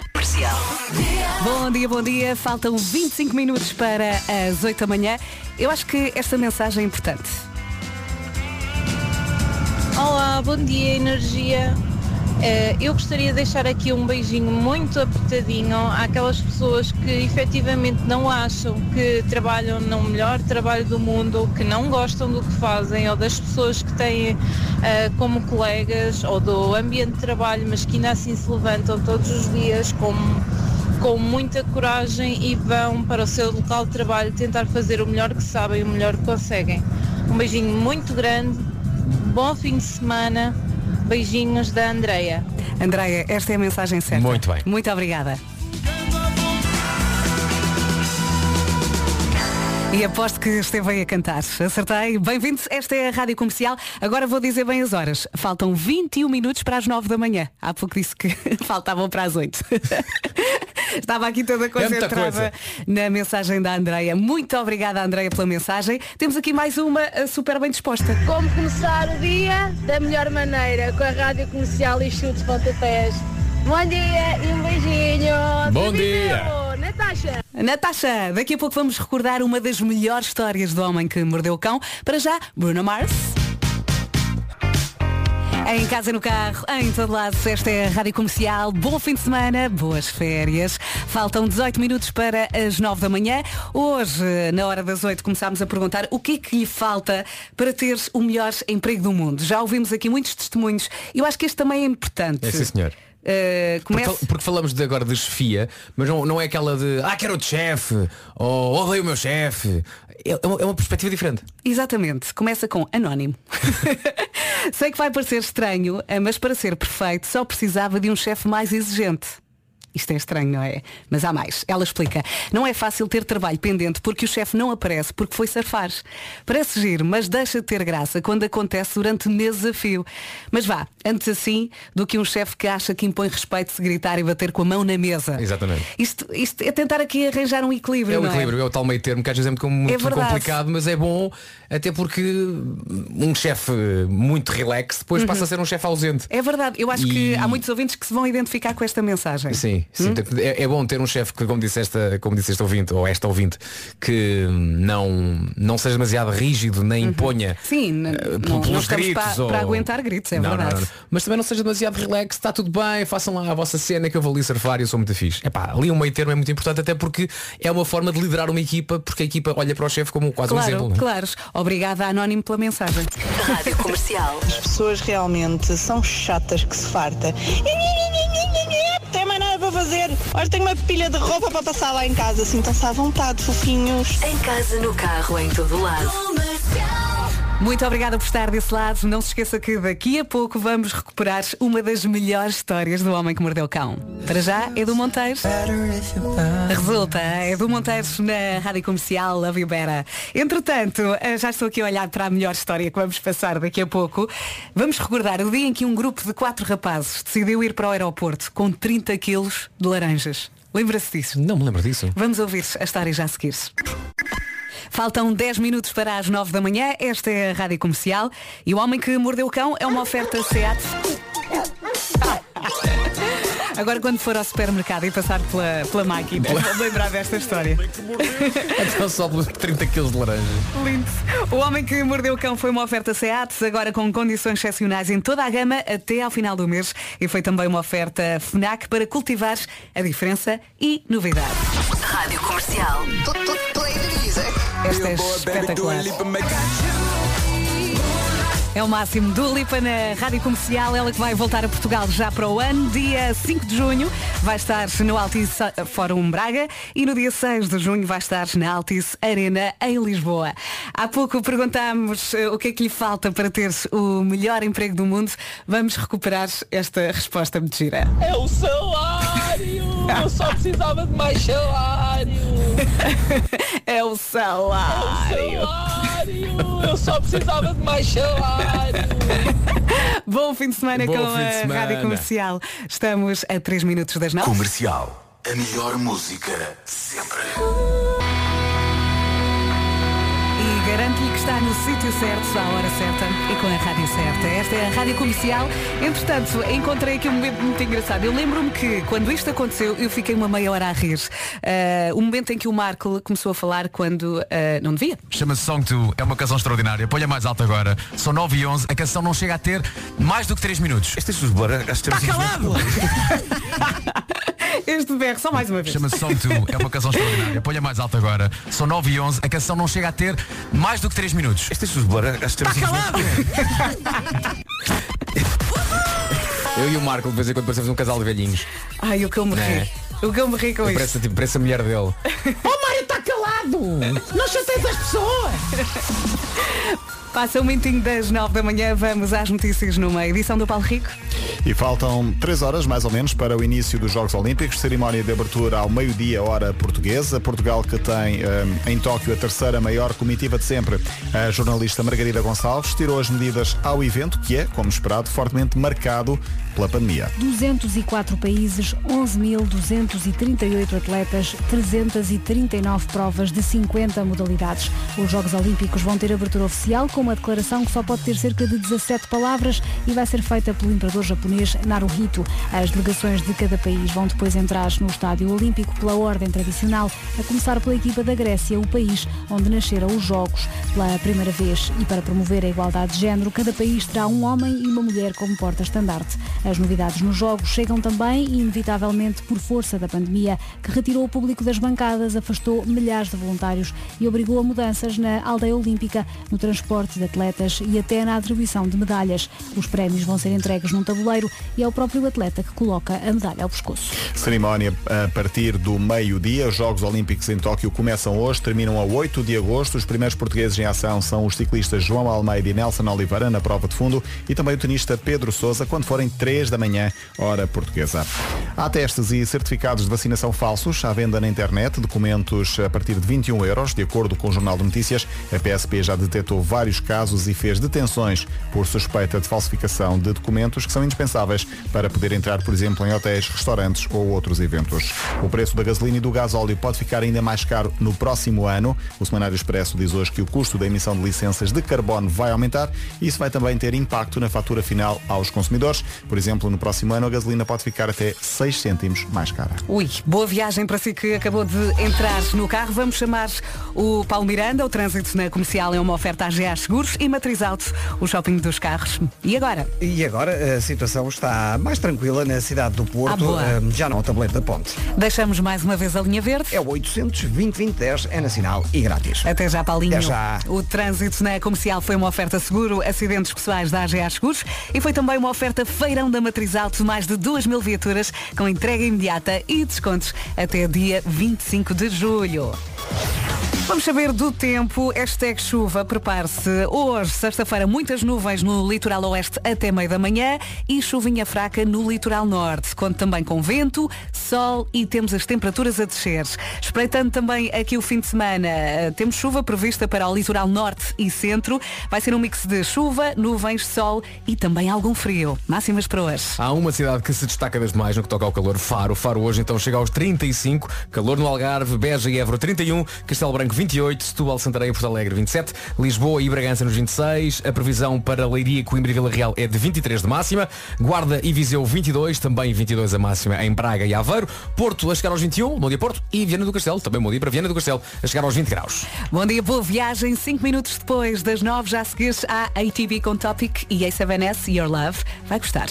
Bom dia, bom dia. Faltam 25 minutos para as 8 da manhã. Eu acho que esta mensagem é importante. Olá, bom dia, energia. Eh, eu gostaria de deixar aqui um beijinho muito apertadinho àquelas pessoas que efetivamente não acham que trabalham no melhor trabalho do mundo, que não gostam do que fazem, ou das pessoas que têm eh, como colegas, ou do ambiente de trabalho, mas que ainda assim se levantam todos os dias com, com muita coragem e vão para o seu local de trabalho tentar fazer o melhor que sabem, o melhor que conseguem. Um beijinho muito grande, bom fim de semana, beijinhos da Andreia. Andreia, esta é a mensagem certa. Muito bem. Muito obrigada. E aposto que esteve aí a cantar. Acertei. Bem-vindos. Esta é a Rádio Comercial. Agora vou dizer bem as horas. Faltam 21 minutos para as 9 da manhã. Há pouco disse que faltavam para as 8. Estava aqui toda muita concentrada coisa. na mensagem da Andreia. Muito obrigada, Andreia, pela mensagem. Temos aqui mais uma eh, super bem disposta. Como começar o dia da melhor maneira com a rádio comercial e chutes pontapés. Bom dia e um beijinho. Bom dia. Natasha. Natasha, daqui a pouco vamos recordar uma das melhores histórias do homem que mordeu o cão. Para já, Bruno Mars. Em casa, no carro, em todo lado, esta é a Rádio Comercial. Bom fim de semana, boas férias. Faltam 18 minutos para as 9 da manhã. Hoje, na hora das 8, começámos a perguntar o que é que lhe falta para ter o melhor emprego do mundo. Já ouvimos aqui muitos testemunhos. Eu acho que este também é importante. É sim, senhor. Uh, Porque, comece- porque falamos de agora de chefia, mas não, não é aquela de ah, quero outro chefe, ou odeio o meu chefe. É, é uma, é perspectiva diferente. Exatamente, começa com anónimo. Sei que vai parecer estranho, eh, mas para ser perfeito só precisava de um chefe mais exigente. Isto é estranho, não é? Mas há mais. Ela explica. Não é fácil ter trabalho pendente porque o chefe não aparece porque foi surfar. Parece giro, mas deixa de ter graça quando acontece durante meses a fio. Mas vá, antes assim do que um chefe que acha que impõe respeito se gritar e bater com a mão na mesa. Exatamente. Isto, isto é tentar aqui arranjar um equilíbrio. É o não equilíbrio, é? o tal meio termo que às vezes é muito, muito verdade. complicado, mas é bom até porque um chefe muito relax depois Uhum. passa a ser um chefe ausente. É verdade, eu acho que E- há muitos ouvintes que se vão identificar com esta mensagem. Sim, sim. Hum? É, é bom ter um chefe que, como disse, esta, como disse este ouvinte, ou esta ouvinte, que não, não seja demasiado rígido, nem imponha Uhum. Sim, n- eh, não, pelos não estamos gritos. para, ou- para aguentar gritos, é Não, verdade. não, não. Mas também não seja demasiado relax, está tudo bem, façam lá a vossa cena que eu vou ali surfar e eu sou muito fixe. Epá, ali um meio termo é muito importante até porque é uma forma de liderar uma equipa, porque a equipa olha para o chefe como quase um Claro, exemplo. não é? claro. Obrigada, Anónimo, pela mensagem. Rádio Comercial. As pessoas realmente são chatas que se farta. Fazer. Hoje tenho uma pilha de roupa para passar lá em casa. Sintam-se à vontade, fofinhos. Em casa, no carro, em todo lado. Muito obrigada por estar desse lado. Não se esqueça que daqui a pouco vamos recuperar uma das melhores histórias do Homem que Mordeu Cão. Para já é do Monteiro. Resulta, é do Monteiro na Rádio Comercial Love You Better. Entretanto, eh, já estou aqui a olhar para a melhor história que vamos passar daqui a pouco. Vamos recordar o dia em que um grupo de quatro rapazes decidiu ir para o aeroporto com 30 quilos de laranjas. Lembra-se disso? Não me lembro disso. Vamos ouvir a história já a seguir. Faltam 10 minutos para as 9 da manhã. Esta é a Rádio Comercial. E o Homem que Mordeu o Cão é uma oferta SEAT. Agora quando for ao supermercado e passar pela, pela máquina, vou lembrar desta história. Então só pelos 30 quilos de laranja. Lindo. O Homem que Mordeu o Cão foi uma oferta SEAT, agora com condições excepcionais em toda a gama até ao final do mês. E foi também uma oferta FNAC para cultivar a diferença e novidade. Rádio Comercial. Esta é espetacular. É o máximo do Lipa na Rádio Comercial, ela que vai voltar a Portugal já para o ano, dia 5 de junho, vai estar no Altice Fórum Braga e no dia 6 de junho vai estar na Altice Arena em Lisboa. Há pouco perguntámos eh, o que é que lhe falta para ter o melhor emprego do mundo. Vamos recuperar esta resposta muito gira. É o salário! Eu só precisava de mais salário! É o salário! Salário! Eu só precisava de mais salário! Bom fim de semana Bom com a semana. Rádio Comercial. Estamos a 3 minutos das 9. Comercial. A melhor música sempre. Está no sítio certo, à hora certa e com a rádio certa. Esta é a Rádio Comercial. Entretanto, encontrei aqui um momento muito engraçado. Eu lembro-me que quando isto aconteceu, eu fiquei uma meia hora a rir. Ah, o momento em que o Marco começou a falar quando ah, não devia. Chama-se Song 2, é uma canção extraordinária. Põe-a mais alta agora. São 9 e 11, a canção não chega a ter mais do que 3 minutos. Este é os Está calado! este berro, só mais uma vez. Chama-se Song 2, é uma canção extraordinária. Põe-a mais alta agora. São 9 e 11, a canção não chega a ter mais do que 3 minutos. Este é os Está calado! Eu e o Marco de vez em quando parecemos um casal de velhinhos. Ai, o que eu me ri. É. O que eu me ri com Eu isto. Parece, tipo, parece a mulher dele. Oh Mário, está calado! Não chateias as pessoas! Passa um minutinho das 9 da manhã, vamos às notícias numa edição do Paulo Rico. E faltam 3 horas, mais ou menos, para o início dos Jogos Olímpicos. Cerimónia de abertura ao meio-dia, hora portuguesa. Portugal que tem eh, em Tóquio a terceira maior comitiva de sempre. A jornalista Margarida Gonçalves tirou as medidas ao evento, que é, como esperado, fortemente marcado pela pandemia. 204 países, 11.238 atletas, 339 provas de 50 modalidades. Os Jogos Olímpicos vão ter abertura oficial com uma declaração que só pode ter cerca de 17 palavras e vai ser feita pelo imperador japonês Naruhito. As delegações de cada país vão depois entrar no Estádio Olímpico pela ordem tradicional, a começar pela equipa da Grécia, o país onde nasceram os Jogos. Pela primeira vez e para promover a igualdade de género, cada país terá um homem e uma mulher como porta-estandarte. As novidades nos Jogos chegam também, inevitavelmente, por força da pandemia, que retirou o público das bancadas, afastou milhares de voluntários e obrigou a mudanças na aldeia olímpica, no transporte de atletas e até na atribuição de medalhas. Os prémios vão ser entregues num tabuleiro e é o próprio atleta que coloca a medalha ao pescoço. Cerimónia a partir do meio-dia. Os Jogos Olímpicos em Tóquio começam hoje, terminam a 8 de agosto. Os primeiros portugueses em ação são os ciclistas João Almeida e Nelson Oliveira na prova de fundo e também o tenista Pedro Sousa quando forem 3 da manhã, hora portuguesa. Há testes e certificados de vacinação falsos à venda na internet, documentos a partir de 21 euros, de acordo com o Jornal de Notícias. A PSP já detectou vários casos e fez detenções por suspeita de falsificação de documentos que são indispensáveis para poder entrar, por exemplo, em hotéis, restaurantes ou outros eventos. O preço da gasolina e do gás óleo pode ficar ainda mais caro no próximo ano. O Semanário Expresso diz hoje que o custo da emissão de licenças de carbono vai aumentar e isso vai também ter impacto na fatura final aos consumidores. Por exemplo, no próximo ano a gasolina pode ficar até 6 cêntimos mais cara. Ui, boa viagem para si que acabou de entrar no carro. Vamos chamar o Paulo Miranda. O trânsito na comercial é uma oferta à GA Seguros e Matriz Auto, o shopping dos carros. E agora? E agora a situação está mais tranquila na cidade do Porto, Ah, eh, já não o tabuleiro da ponte. Deixamos mais uma vez a linha verde. É o 800 2010 é nacional e grátis. Até já, Paulinho. Até já. O trânsito na comercial foi uma oferta seguro, acidentes pessoais da AGA Seguros e foi também uma oferta feirão da Matriz Auto, mais de 2 mil viaturas com entrega imediata e descontos até dia 25 de julho. Vamos saber do tempo. Hashtag chuva, prepare-se. Hoje, sexta-feira, muitas nuvens no litoral oeste até meio da manhã e chuvinha fraca no litoral norte. Conto também com vento, sol e temos as temperaturas a descer. Espreitando também aqui o fim de semana, eh, temos chuva prevista para o litoral norte e centro. Vai ser um mix de chuva, nuvens, sol e também algum frio. Máximas para hoje. Há uma cidade que se destaca desde mais no que toca ao calor, Faro. Faro hoje então chega aos 35, calor no Algarve, Beja e Évora 31, Castelo Branco 28, Setúbal, Santarém e Porto Alegre 27, Lisboa e Bragança nos 26, a previsão para Leiria, Coimbra e Vila Real é de 23 de máxima, Guarda e Viseu 22, também 22 a máxima em Braga e Aveiro, Porto a chegar aos 21, bom dia Porto, e Viana do Castelo, também bom dia para Viana do Castelo, a chegar aos 20 graus. Bom dia, boa viagem. 5 minutos depois das 9 já seguires a ATV com Topic e A7S Your Love. Vai gostar.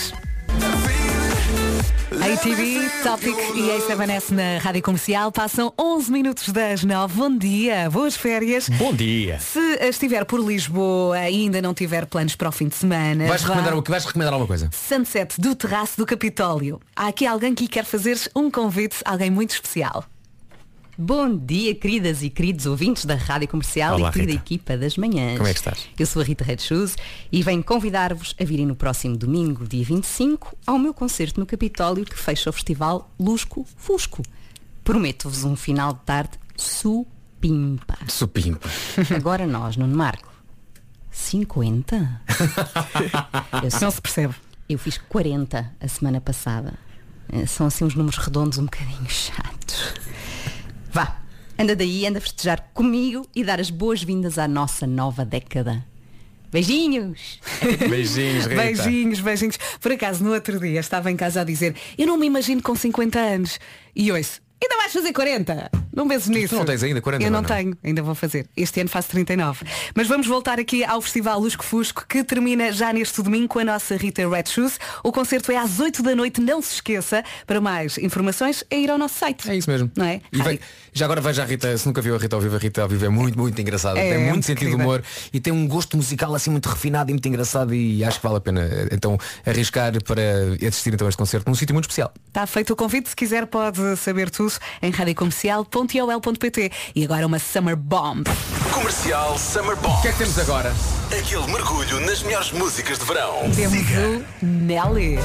ATV, Topic e A7S na Rádio Comercial. Passam 11 minutos das 9. Bom dia, boas férias. Bom dia. Se estiver por Lisboa e ainda não tiver planos para o fim de semana, Vais vá- recomendar, o que vais recomendar alguma coisa? Sunset do terraço do Capitólio. Há aqui alguém que lhe quer fazer um convite, alguém muito especial. Bom dia, queridas e queridos ouvintes da Rádio Comercial Olá, e querida Rita. equipa das manhãs. Como é que estás? Eu sou a Rita Red Shoes e venho convidar-vos a virem no próximo domingo, dia 25, ao meu concerto no Capitólio que fecha o festival Lusco Fusco. Prometo-vos um final de tarde supimpa. Supimpa. Agora nós, Nuno Marco. 50? Eu Não se percebe. Eu fiz 40 a semana passada. Eh, São assim uns números redondos um bocadinho chatos. Vá, anda daí, anda a festejar comigo e dar as boas-vindas à nossa nova década. Beijinhos! Beijinhos, Rita. Beijinhos, beijinhos. Por acaso, no outro dia estava em casa a dizer eu não me imagino com 50 anos. E ouço, ainda vais fazer 40. Não penso nisso. não tens ainda 40, Eu não não, não? tenho, ainda vou fazer. Este ano faço 39. Mas vamos voltar aqui ao Festival Lusco Fusco, que termina já neste domingo com a nossa Rita Red Shoes. O concerto é às 8 da noite, não se esqueça. Para mais informações é ir ao nosso site. É isso mesmo. Não é? E vem- já agora veja a Rita, se nunca viu a Rita ao vivo, a Rita ao vivo é muito, muito engraçada. É, tem é muito muito sentido de humor e tem um gosto musical assim muito refinado e muito engraçado e acho que vale a pena então arriscar para assistir então a este concerto num sítio muito especial. Está feito o convite, se quiser pode saber tudo em radiocomercial.ol.pt E agora uma Summer Bomb. Comercial Summer Bomb. O que é que temos agora? Aquele mergulho nas melhores músicas de verão. Temos o Nelly.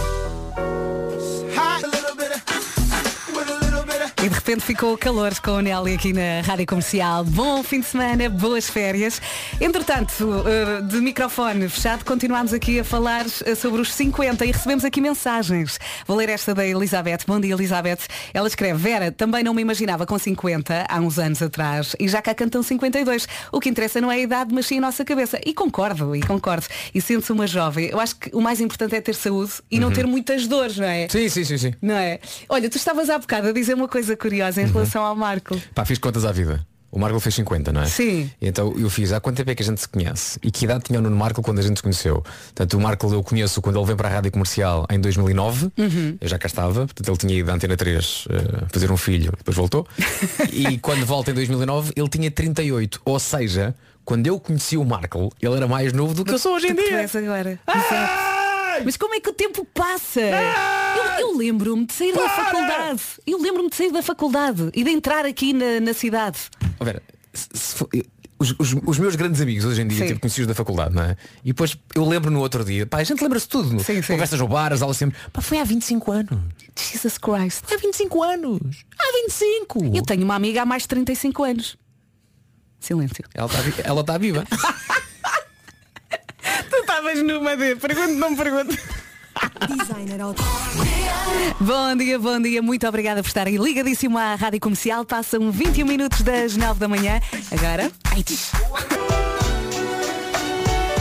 E de repente ficou calor com o Nelly aqui na Rádio Comercial. Bom fim de semana, boas férias. Entretanto, eh, de microfone fechado, continuamos aqui a falar eh, sobre os 50 e recebemos aqui mensagens. Vou ler esta da Elizabeth. Bom dia, Elizabeth. Ela escreve, Vera, também não me imaginava com 50 há uns anos atrás e já cá cantam 52. O que interessa não é a idade, mas sim a nossa cabeça. E concordo, e concordo. E sendo-se uma jovem, eu acho que o mais importante é ter saúde e não Uhum. ter muitas dores, não é? Sim, sim, sim, sim. Não é? Olha, tu estavas há bocado a dizer uma coisa curiosa Uhum. em relação ao Marco. Pá, fiz contas à vida. O Marco fez 50, não é? Sim. Então eu fiz, há quanto tempo é que a gente se conhece? E que idade tinha o Nuno Marco quando a gente se conheceu? Portanto, o Marco eu conheço quando ele vem para a rádio comercial em 2009. Uhum. Eu já cá estava, portanto ele tinha ido à Antena 3 eh, fazer um filho, depois voltou. e quando volta em 2009, ele tinha 38. Ou seja, quando eu conheci o Marco, ele era mais novo do que eu sou hoje em tu dia. és agora. Exato. Mas como é que o tempo passa? Eu, eu lembro-me de sair da faculdade. Eu lembro-me de sair da faculdade e de entrar aqui na, na cidade. Ó, Vera, se- se for- eu- os, os- os meus grandes amigos hoje em dia, Sim. tipo, conhecidos da faculdade, não é? E depois eu lembro no outro dia, pá, a gente lembra-se de tudo. Sim, sim. Conversas no bar, as aulas sempre. Pá, foi há 25 anos. Jesus Christ. Há 25 anos. Há 25. Eu tenho uma amiga há mais de 35 anos. Silêncio. Ela está ela está viva. Tu estavas numa de pergunto, não me pergunto. Bom dia, bom dia, muito obrigada por estarem ligadíssimo à Rádio Comercial. Passam 21 minutos das 9 da manhã. Agora.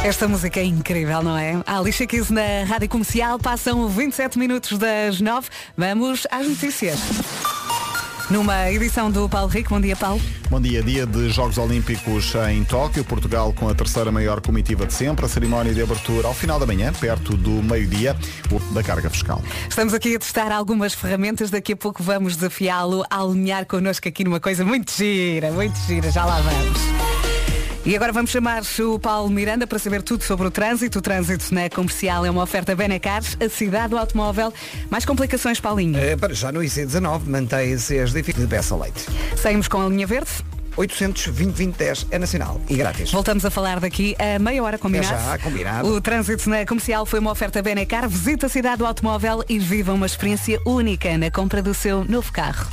Esta música é incrível, não é? A Alicia Keys na Rádio Comercial. Passam 27 minutos das 9. Vamos às notícias. Numa edição do Paulo Rico. Bom dia, Paulo. Bom dia, dia de Jogos Olímpicos em Tóquio, Portugal com a terceira maior comitiva de sempre. A cerimónia de abertura ao final da manhã, perto do meio-dia, da carga fiscal. Estamos aqui a testar algumas ferramentas. Daqui a pouco vamos desafiá-lo a alinhar connosco aqui numa coisa muito gira, muito gira. Já lá vamos. E agora vamos chamar o Paulo Miranda para saber tudo sobre o trânsito. O trânsito na comercial é uma oferta Benacar, a cidade do automóvel. Mais complicações, Paulinho? Eh, para já no IC19 mantém-se as dificuldades de Bessa Leite. Saímos com a linha verde. 820 é nacional e grátis. Voltamos a falar daqui a meia hora, combinado? É já, combinado. O trânsito na comercial foi uma oferta Benacar. Visita a cidade do automóvel e viva uma experiência única na compra do seu novo carro.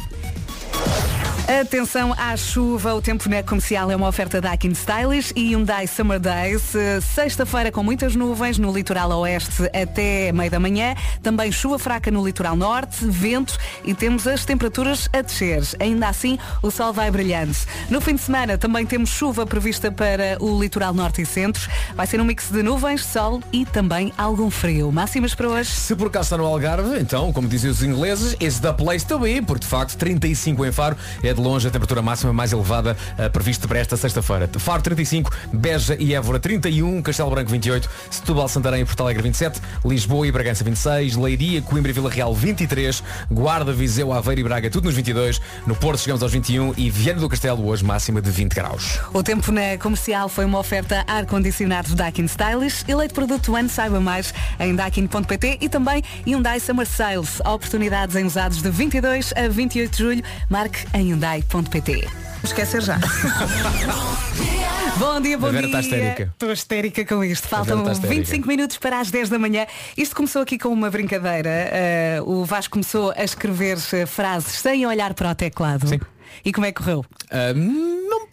Atenção à chuva, o tempo na comercial é uma oferta da Akin Stylish e Hyundai Summer Days. Eh, Sexta-feira com muitas nuvens no litoral oeste até meio da manhã. Também chuva fraca no litoral norte, vento e temos as temperaturas a descer. Ainda assim, o sol vai brilhante. No fim de semana também temos chuva prevista para o litoral norte e centro. Vai ser um mix de nuvens, sol e também algum frio. Máximas para hoje. Se por acaso está no Algarve, então, como dizem os ingleses, is the place to be, porque de facto 35 em Faro é de longe a temperatura máxima mais elevada eh, prevista para esta sexta-feira. Faro 35, Beja e Évora 31, Castelo Branco 28, Setúbal, Santarém e Porto Alegre 27, Lisboa e Bragança 26, Leiria, Coimbra e Vila Real 23, Guarda, Viseu, Aveiro e Braga tudo nos 22, no Porto chegamos aos 21 e Viana do Castelo hoje máxima de 20 graus. O tempo na comercial foi uma oferta ar-condicionado Daikin Stylish, eleito produto ano, saiba mais em daikin.pt e também Hyundai Summer Sales, oportunidades em usados de 22 a 28 de julho, marque em hyundai.pt. Esquecer já. bom dia, bom A Vera dia. está histérica. Estou histérica com isto. Faltam está histérica. 25 minutos para as 10 da manhã. Isto começou aqui com uma brincadeira. Eh, o Vasco começou a escrever eh, frases sem olhar para o teclado. Sim. E como é que correu? Ah, não,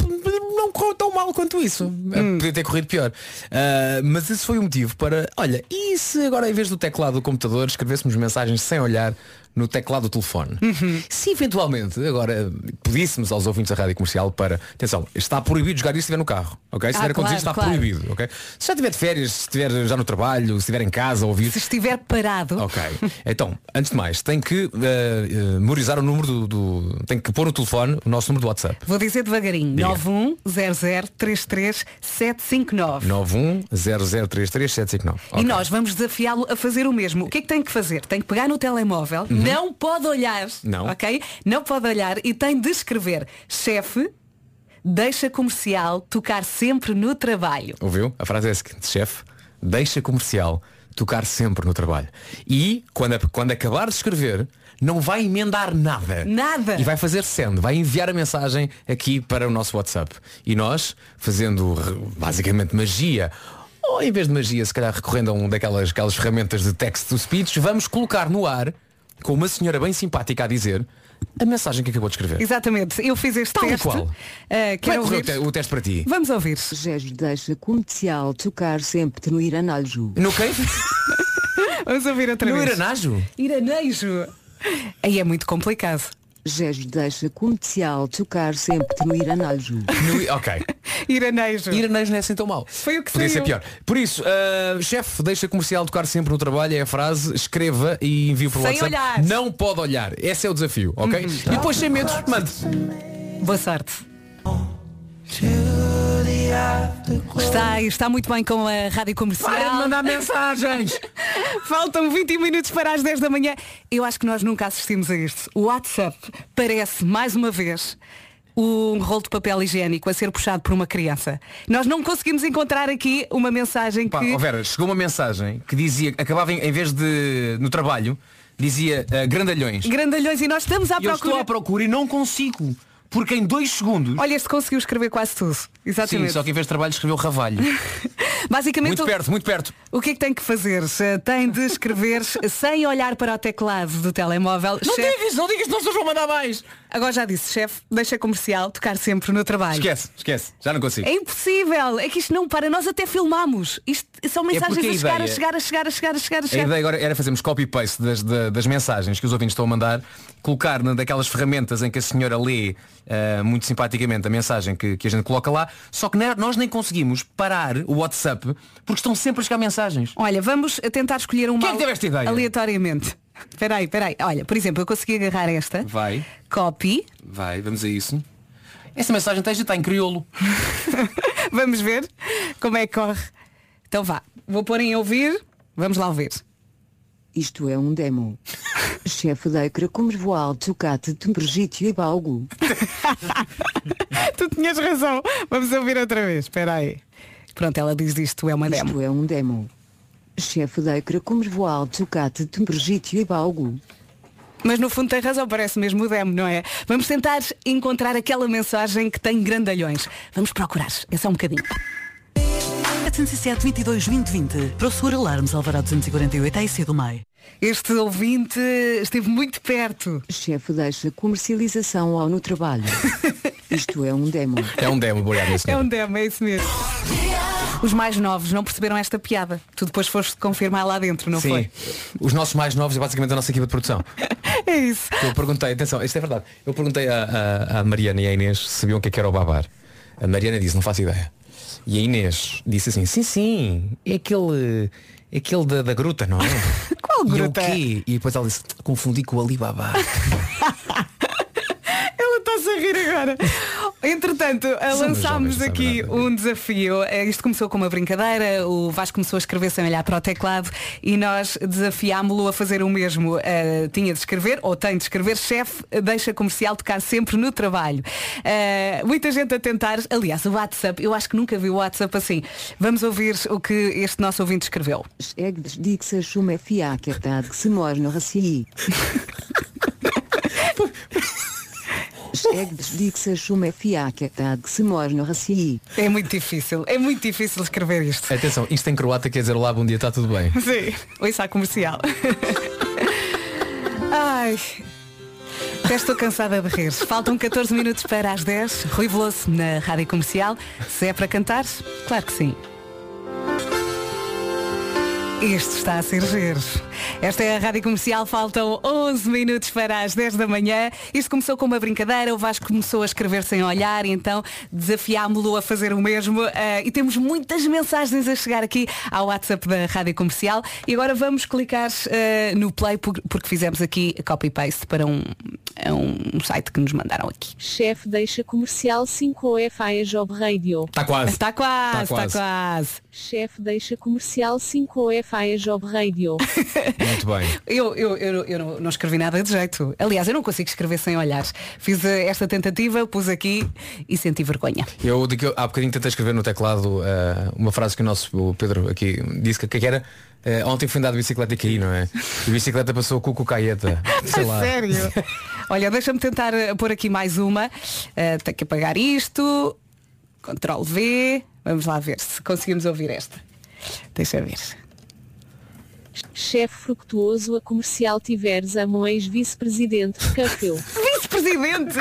não correu tão mal quanto isso. Ah, Podia ter corrido pior. Ah, mas esse foi o motivo para. Olha, e se agora em vez do teclado do computador escrevêssemos mensagens sem olhar no teclado do telefone? Se eventualmente agora pedíssemos aos ouvintes da rádio comercial para. Atenção, está proibido jogar isso se estiver no carro. Ok? Se Ah, estiver a conduzir claro, está claro. proibido. Ok? Se já estiver de férias, se estiver já no trabalho, se estiver em casa ouvir. Se estiver parado. Ok. Então, antes de mais, tem que eh, memorizar o número do, do- Tem que pôr no telefone o nosso número do WhatsApp. Vou dizer devagarinho. Diga. 910033759. 910033759. E nós vamos desafiá-lo a fazer o mesmo. O que é que tem que fazer? Tem que pegar no telemóvel, não pode olhar, Não. ok? Não pode olhar e tem de escrever chefe, deixa comercial, tocar sempre no trabalho. Ouviu? A frase é a seguinte, chefe, deixa comercial tocar sempre no trabalho. E quando, quando acabar de escrever, não vai emendar nada. Nada. E vai fazer send, vai enviar a mensagem aqui para o nosso WhatsApp. E nós, fazendo basicamente magia, ou em vez de magia, se calhar recorrendo a um daquelas aquelas ferramentas de text to speech, vamos colocar no ar, com uma senhora bem simpática a dizer, a mensagem que acabou de escrever. Exatamente. Eu fiz este Tal teste. qual. Uh, quero ouvir. o te- o teste para ti? Vamos ouvir. Gés deixa comercial tocar sempre no Iranajo. No quê? Vamos ouvir outra No vez. Iranajo? Iranejo. Aí é muito complicado. Gés deixa comercial tocar sempre no Iranajo. No- ok. Iranejo. Iranejo não é assim tão mal. Foi o que Podia ser saiu. pior. Por isso, ah, chefe, deixa comercial tocar sempre no trabalho, é a frase, escreva e envie por Sem WhatsApp. olhar. Uhum. Não pode olhar. Esse é o desafio, ok? E depois sem medos, mande. Boa sorte. Está, está muito bem com a rádio comercial. Para de mandar mensagens! Faltam 20 minutos para as 10 da manhã. Eu acho que nós nunca assistimos a isto. O WhatsApp parece, mais uma vez, um rolo de papel higiênico a ser puxado por uma criança. Nós não conseguimos encontrar aqui uma mensagem Pá, que. ó Vera, chegou uma mensagem que dizia, acabava em, em vez de no trabalho, dizia eh, grandalhões. Grandalhões e nós estamos à E eu procura. estou à procura e não consigo. Porque em dois segundos. Olha, este conseguiu escrever quase tudo. Sim, Exatamente. só que em vez de trabalho escreveu ravalho. Basicamente, muito perto, muito perto. O que é que tem que fazer? Tem de escrever sem olhar para o teclado do telemóvel. Não Chefe- digas, não digas, não se vão mandar mais. Agora já disse, chefe, deixa comercial tocar sempre no trabalho. Esquece, esquece. Já não consigo. É impossível, é que isto não para, nós até filmamos. Isto são mensagens porque a a chegar, a chegar, a chegar, a chegar, a chegar, a ideia agora era fazermos copy-paste das, da- das mensagens que os ouvintes estão a mandar, colocar na daquelas ferramentas em que a senhora lê eh, muito simpaticamente a mensagem que, que a gente coloca lá, só que ne- nós nem conseguimos parar o WhatsApp porque estão sempre a chegar mensagens. Olha, vamos tentar escolher uma Quem é teve esta ideia? aleatoriamente. Espera aí, espera aí. Olha, por exemplo, eu consegui agarrar esta. Vai, Copy. vai, vamos a isso. Essa mensagem está, está em crioulo. Vamos ver como é que corre. Então vá, vou pôr em ouvir. Vamos lá ouvir. Isto é um demo. Chefe da Ecra Comervoal Tocate Tempergítio e Balgo. tu tinhas razão. Vamos ouvir outra vez. Espera aí. Pronto, ela diz isto é uma demo. Isto é um demo. Chefe da Ecra Comervoal Tocate Tempergítio e Balgo. Mas no fundo tem razão, parece mesmo o demo, não é? Vamos tentar encontrar aquela mensagem que tem grandalhões. Vamos procurar. É só um bocadinho. 707 22 20 20. Para o Seguro Alarmes Alvará 248 AIC do MEI. Este ouvinte esteve muito perto. Chefe deixa comercialização ao no trabalho. Isto é um demo. É um demo, obrigado, É um demo, é isso mesmo. Os mais novos não perceberam esta piada. Tu depois foste confirmar lá dentro, não Sim. foi? Os nossos mais novos e basicamente a nossa equipa de produção. É isso. Eu perguntei, atenção, isto é verdade. Eu perguntei à, à- à Mariana e à Inês se sabiam o que é que era o babar. A Mariana disse, não faço ideia. E a Inês disse assim, sim, sim, é aquele. É aquele da, da gruta, não é? Qual E eu, gruta? quê? E depois ela disse, confundi com o Alibaba. Ela está-se a rir agora. Entretanto, eh, lançámos aqui um desafio. Eh, Isto começou com uma brincadeira, o Vasco começou a escrever sem olhar para o teclado e nós desafiámo-lo a fazer o mesmo. Eh, tinha de escrever, ou tem de escrever, chefe, deixa comercial tocar sempre no trabalho. Eh, muita gente a tentar, aliás, o WhatsApp, eu acho que nunca vi o WhatsApp assim. Vamos ouvir o que este nosso ouvinte escreveu. Egdes dixa chume fiaquetad que se mor no raci. Egdes dixa chume fiaquetad que se mor no raci. É muito difícil, é muito difícil escrever isto. Atenção, isto em croata quer dizer lá bom dia, está tudo bem. Sim, ouça a comercial. Ai. Já estou cansada de rir. Faltam 14 minutos para as 10. Rui Veloso na Rádio Comercial. Se é para cantar, claro que sim. Este está a ser giro. Esta é a Rádio Comercial, faltam 11 minutos para as 10 da manhã. Isto começou com uma brincadeira, o Vasco começou a escrever sem olhar, e então desafiámo-lo a fazer o mesmo. eh, e temos muitas mensagens a chegar aqui ao WhatsApp da Rádio Comercial. E agora vamos clicar eh, no play por- porque fizemos aqui copy-paste para um, um site que nos mandaram aqui. Chefe deixa comercial 5 FA Job Radio. Está quase. Está quase, Tá está quase. quase. Chefe deixa comercial 5 FA Job Radio. Muito bem. Eu, eu, eu, eu não, não escrevi nada de jeito. Aliás, eu não consigo escrever sem olhar. Fiz eh, esta tentativa, pus aqui e senti vergonha. Eu de que eu- há bocadinho tentei escrever no teclado eh, uma frase que o nosso o Pedro aqui disse que, que era eh, ontem fui andar de bicicleta e caí, não é? E a bicicleta passou com o caeta. Sei lá. sério? Olha, deixa-me tentar pôr aqui mais uma. Eh, tenho que apagar isto. Ctrl V. Vamos lá ver se conseguimos ouvir esta. Deixa ver. Chefe fructuoso a comercial tiveres a um ex-vice-presidente Cafeu. Vice-presidente!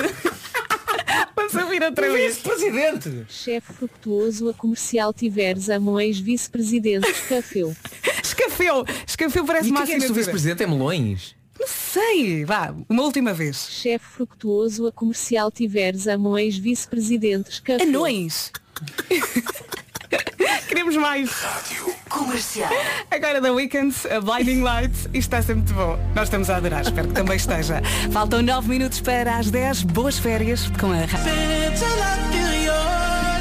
Vamos ouvir outra vez. Vice-presidente! Chefe fructuoso a comercial tiveres a um ex-vice-presidente Cafeu. Escafeu! Escafeu parece E o que é que é assinatura. vice-presidente? É melões? Não sei. Vá, uma última vez. Chefe fructuoso a comercial tiveres a um ex-vice-presidente Cafeu. Anões! Queremos mais. Comercial. Agora da Weekend, a Blinding Lights, isto está ser muito bom. Nós estamos a adorar, espero que também esteja. Faltam 9 minutos para as 10. Boas férias com a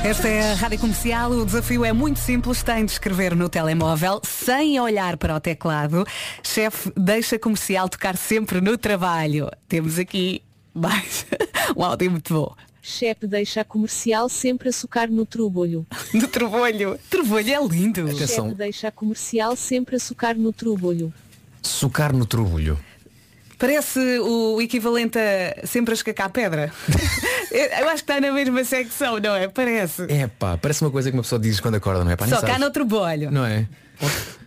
Esta é a Rádio Comercial. O desafio é muito simples. Tem de escrever no telemóvel, sem olhar para o teclado. Chefe, deixa comercial tocar sempre no trabalho. Temos aqui mais um áudio muito bom. Chefe deixa a comercial sempre a socar no trubolho. No trubolho. Trubolho é lindo. Atenção. Chefe deixa a comercial sempre a socar no trubolho. Socar no trubulho. Parece o equivalente a sempre a escacar pedra. Eu acho que está na mesma secção, não é? Parece. É pá, parece uma coisa que uma pessoa diz quando acorda, não é? Pá, Só cá no trabalho. Não é?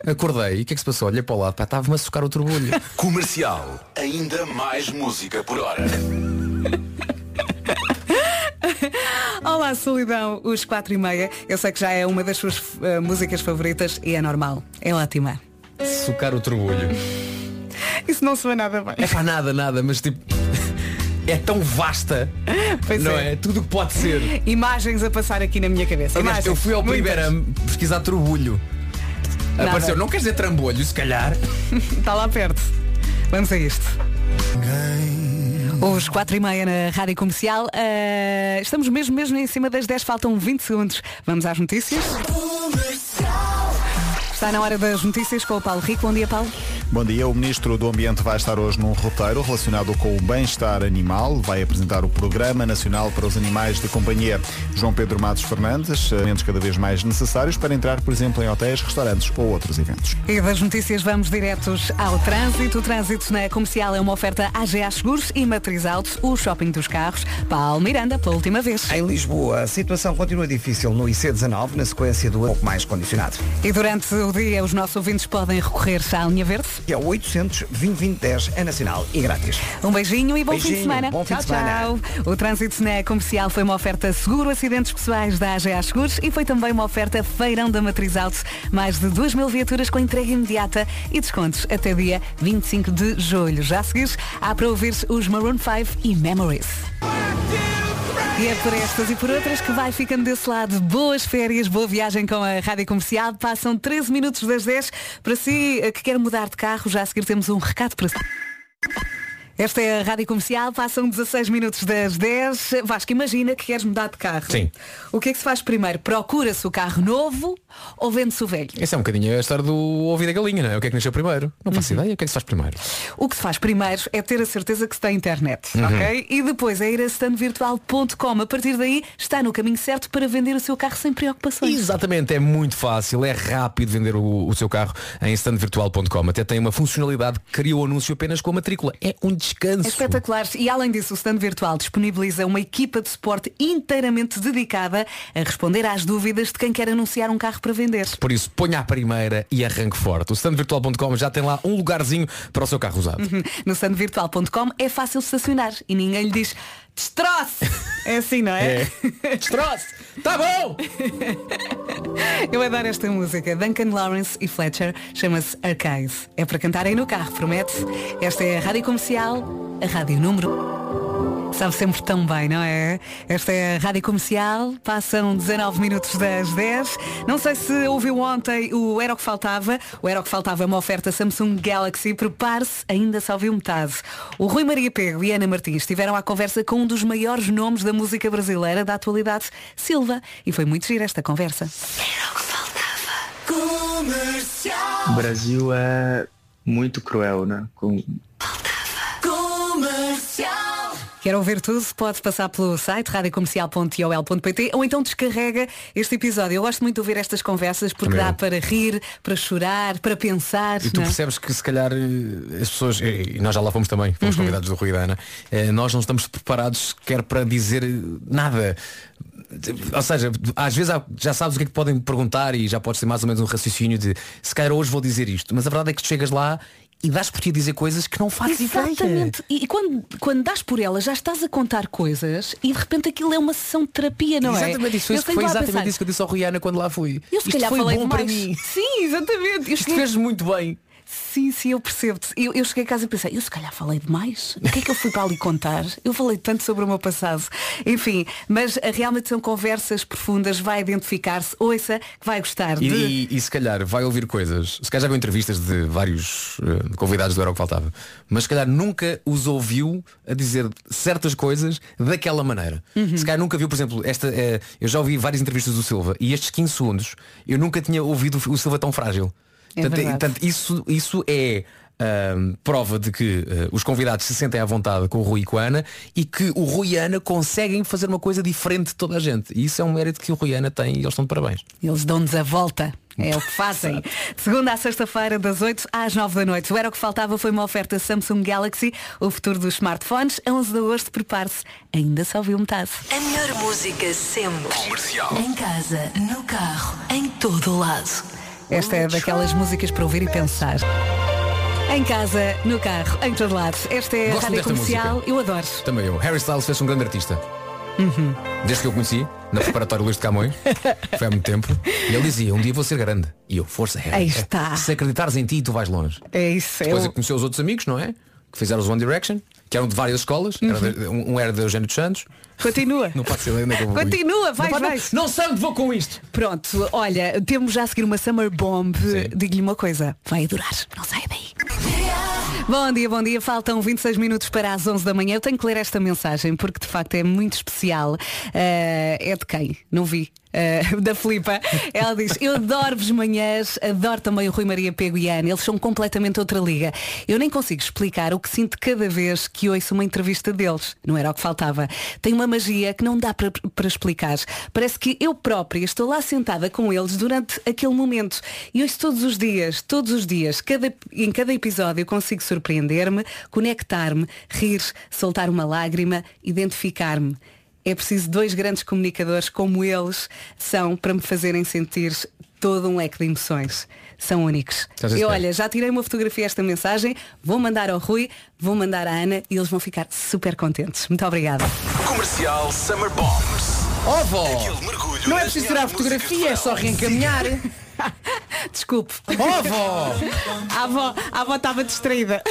Acordei e o que é que se passou? Olhei para o lado, pá, estava-me a socar o trubulho. Comercial. Ainda mais música por hora. Olá, Solidão, os quatro e meia. Eu sei que já é uma das suas eh, músicas favoritas e é normal. É ótima. Socar o trubulho. Isso não soa nada bem. É pá, nada, nada, mas tipo. É tão vasta. Pois não é. é? Tudo o que pode ser. Imagens a passar aqui na minha cabeça. Aliás, Imagens. eu fui ao. Primeira pesquisar trubulho. Nada. Apareceu, não quer dizer trambolho, se calhar. Está lá perto. Vamos a isto. Os quatro e meia na Rádio Comercial. Eh, estamos mesmo, mesmo em cima das 10, faltam 20 segundos. Vamos às notícias. Está na hora das notícias com o Paulo Rico. Bom dia, Paulo. Bom dia, o Ministro do Ambiente vai estar hoje num roteiro relacionado com o bem-estar animal. Vai apresentar o Programa Nacional para os Animais de Companhia. João Pedro Matos Fernandes, elementos cada vez mais necessários para entrar, por exemplo, em hotéis, restaurantes ou outros eventos. E das notícias vamos diretos ao trânsito. O trânsito na comercial é uma oferta AGA Seguros e Matriz Autos, o shopping dos carros. Paulo Miranda, pela última vez. Em Lisboa, a situação continua difícil no IC19, na sequência do pouco mais condicionado. E durante o dia os nossos ouvintes podem recorrer à linha verde. Que é o 800 2010 é nacional e grátis. Um beijinho e bom fim de Beijinho, semana. bom fim tchau, de semana. tchau. O trânsito na comercial foi uma oferta seguro acidentes pessoais da AGA Seguros e foi também uma oferta feirão da Matriz Auto. Mais de 2 mil viaturas com entrega imediata e descontos até dia 25 de julho. Já a seguir, há para ouvir os Maroon 5 e Memories. E é por estas e por outras que vai ficando desse lado. Boas férias, boa viagem com a Rádio Comercial. Passam 13 minutos das 10. Para si eh, que quer mudar de carro, já a seguir temos um recado para si. Esta é a Rádio Comercial, passam 16 minutos das 10. Vasco, imagina que queres mudar de carro. Sim. O que é que se faz primeiro? Procura-se o carro novo ou vende-se o velho? Essa é um bocadinho a história do e da galinha, não é? O que é que nasceu primeiro? Não faço Uhum. ideia. O que é que se faz primeiro? O que se faz primeiro é ter a certeza que se tem internet, Uhum. ok? E depois é ir a standvirtual.com. A partir daí está no caminho certo para vender o seu carro sem preocupações. Exatamente, é muito fácil, é rápido vender o, o seu carro em standvirtual.com. Até tem uma funcionalidade que cria o anúncio apenas com a matrícula. É um descanso. É espetacular. E além disso, o stand virtual disponibiliza uma equipa de suporte inteiramente dedicada a responder às dúvidas de quem quer anunciar um carro para vender. Por isso, ponha a primeira e arranque forte. O standvirtual.com já tem lá um lugarzinho para o seu carro usado. Uhum. No standvirtual.com é fácil estacionar e ninguém lhe diz destroce. É assim, não é? destroce. Tá bom! Eu adoro esta música. Duncan Lawrence e Fletcher chama-se Arcade. É para cantar aí no carro, promete? Esta é a Rádio Comercial, a Rádio Número. Sabe sempre tão bem, não é? Esta é a Rádio Comercial, passam 19 minutos das 10. Não sei se ouviu ontem o Era o que Faltava. O Era o que Faltava é uma oferta Samsung Galaxy. Prepare-se, ainda só ouviu metade. O Rui Maria Pego e Ana Martins estiveram à conversa com um dos maiores nomes da música brasileira da atualidade, Silva. E foi muito gira esta conversa. O Brasil é muito cruel, né? Com... Quer ouvir tudo? Pode passar pelo site radiocomercial.iol.pt ou então descarrega este episódio. Eu gosto muito de ouvir estas conversas porque Também dá para rir, para chorar, para pensar. E tu não é? percebes que se calhar eh, as pessoas, e e nós já lá fomos também, fomos Uhum. convidados do Rui da Ana, eh, nós não estamos preparados sequer para dizer eh, nada. Ou seja, às vezes já sabes o que é que podem perguntar e já podes ter mais ou menos um raciocínio de se calhar hoje vou dizer isto, mas a verdade é que tu chegas lá e dás por ti a dizer coisas que não fazes. Exatamente. E, e quando, quando dás por ela, já estás a contar coisas e de repente aquilo é uma sessão de terapia, não é? exatamente isso, isso- foi exatamente pensar, isso que eu disse ao Rui Ana quando lá fui. Eu se Isto calhar foi falei bom para demais. mim. Sim, exatamente. Eu Isto cheguei- fez muito bem. Sim, sim, eu percebo-te. Eu, eu cheguei a casa e pensei, eu se calhar falei demais. O que é que eu fui para ali contar? Eu falei tanto sobre o meu passado. Enfim, mas realmente são conversas profundas, vai identificar-se, ouça, que vai gostar E, de. e- e se calhar vai ouvir coisas, se calhar já viu entrevistas de vários eh, convidados do Era o que Faltava, mas se calhar nunca os ouviu a dizer certas coisas daquela maneira. Uhum. Se calhar nunca viu, por exemplo, esta, eh, eu já ouvi várias entrevistas do Silva e estes 15 segundos eu nunca tinha ouvido o Silva tão frágil. É Portanto, verdade. portanto, isso, isso é ahm, prova de que eh, os convidados se sentem à vontade com o Rui e com a Ana e que o Rui e a Ana conseguem fazer uma coisa diferente de toda a gente. E isso é um mérito que o Rui e a Ana têm e eles estão de parabéns. Eles dão-nos a volta. É o que fazem. Segunda à sexta-feira, das 8 às 9 da noite. O Era o que Faltava foi uma oferta Samsung Galaxy, o futuro dos smartphones. A 11 de agosto, prepare-se. Ainda só ouviu metade. A melhor música sempre. Comercial. Em casa, no carro, em todo o lado. Esta é daquelas músicas para ouvir e pensar. Em casa, no carro, em todo lado. Esta é a Gosto Rádio Comercial. música. Eu adoro. Também eu. Harry Styles fez um grande artista. Uhum. Desde que eu conheci, na preparatória Luís de Camões, foi há muito tempo, e ele dizia, um dia vou ser grande. E eu, força, Harry. Aí está. Se acreditares em ti, tu vais longe. É isso. Depois eu- é que conheceu os outros amigos, não é? Que fizeram os One Direction, que eram de várias escolas. Era de- um, um era de Eugênio dos Santos. Continua. Não pode ser é que eu vou. Continua, vai, não, vai. Não, não sei onde vou com isto. Pronto, olha, temos já a seguir uma Summer Bomb. Digo-lhe uma coisa, vai adorar. Não saia daí. Bom dia, bom dia. Faltam 26 minutos para as 11 da manhã. Eu tenho que ler esta mensagem porque de facto é muito especial. Eh, é de quem? Não vi. Eh, da Filipa. Ela diz, eu adoro-vos manhãs, adoro também o Rui Maria Pego e a Ana. Eles são completamente outra liga. Eu nem consigo explicar o que sinto cada vez que ouço uma entrevista deles. Não era o que faltava. Tem uma magia que não dá para, explicar. Parece que eu própria estou lá sentada com eles durante aquele momento. E ouço todos os dias, todos os dias, cada, em cada episódio consigo surpreender-me, conectar-me, rir, soltar uma lágrima, identificar-me. É preciso dois grandes comunicadores como eles são para me fazerem sentir todo um leque de emoções. São únicos. E olha, já tirei uma fotografia a esta mensagem, vou mandar ao Rui, vou mandar à Ana e eles vão ficar super contentes. Muito obrigada. Comercial Summer Bombs. Ó vó! Aquele mergulho Não é preciso tirar fotografia, é só reencaminhar. Desculpe. Ó vó! A avó, a avó estava distraída.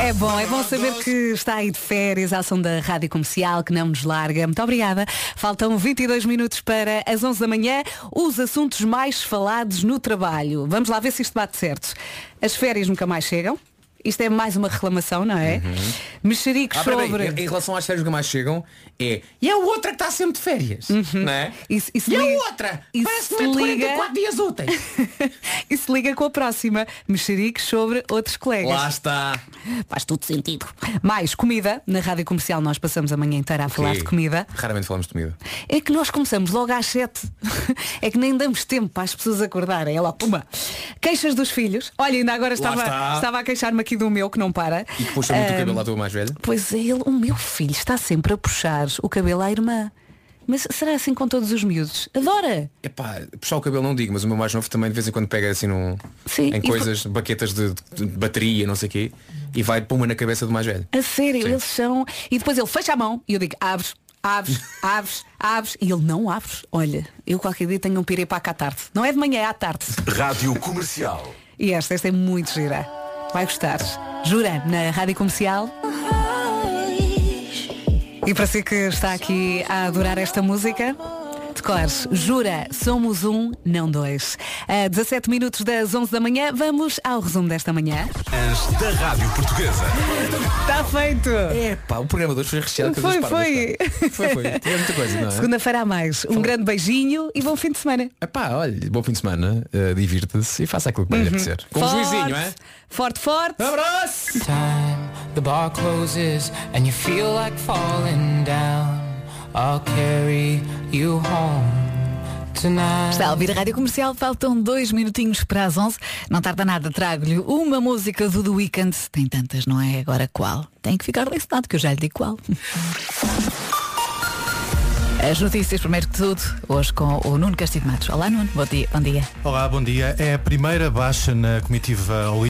É bom, é bom saber que está aí de férias à ação da Rádio Comercial, que não nos larga. Muito obrigada. Faltam 22 minutos para as 11 da manhã. Os assuntos mais falados no trabalho. Vamos lá ver se isto bate certo. As férias nunca mais chegam. Isto é mais uma reclamação, não é? Mexericos Ah, sobre... em, em relação às férias que mais chegam, é. E a outra que está sempre de férias. Não é? Isso, isso E a liga- outra? isso Parece que mete liga- 44 dias úteis. Isso liga com a próxima. Mexericos sobre outros colegas. Lá está. Faz todo sentido. Mais comida. Na rádio comercial nós passamos a manhã inteira a falar Ok. de comida. Raramente falamos de comida. É que nós começamos logo às 7. É que nem damos tempo para as pessoas acordarem. É logo, puma. Queixas dos filhos. Olha, ainda agora estava, estava a queixar-me aqui do meu que não para. E que puxa muito o cabelo à tua mais velha. Pois é, ele, o meu filho está sempre a puxar o cabelo à irmã. Mas será assim com todos os miúdos? Adora! Epá, puxar o cabelo não digo, mas o meu mais novo também de vez em quando pega assim num, Sim, em e coisas, baquetas de, de bateria, não sei o quê, e vai pôr uma na cabeça do mais velho. A sério, eles são. E depois ele fecha a mão e eu digo, abres, abres, abres, abres. E ele não abre. Olha, eu qualquer dia tenho um pirepaca à tarde. Não é de manhã, é à tarde. Rádio Comercial. E esta, esta é muito gira. Vai gostar. Jura, na rádio comercial. E para si que está aqui a adorar esta música, decores, jura, somos um, não dois. A 17 minutos das 11 da manhã, vamos ao resumo desta manhã. As da Rádio Portuguesa. Está feito! Epá, o programa de hoje foi recheado Foi, foi. pá. Foi, foi. Tinha muita coisa, não é? Segunda-feira a mais. Um grande beijinho e bom fim de semana. Epá, olha, bom fim de semana, eh, divirta-se e faça aquilo que vai lhe apetecer. Com um Forte, juizinho, é? Forte, forte. Abraço! Time the bar closes and you feel like falling down. I'll carry you home tonight. Está a ouvir a Rádio Comercial, faltam dois minutinhos para as 11. Não tarda nada, trago-lhe uma música do The Weeknd. Tem tantas, não é? Agora qual? Tem que ficar licenado, que eu já lhe digo qual. As notícias, primeiro que tudo, hoje com o Nuno Castilho Matos. Olá Nuno, bom dia. Bom dia. Olá, bom dia. É a primeira baixa na comitiva olímpica.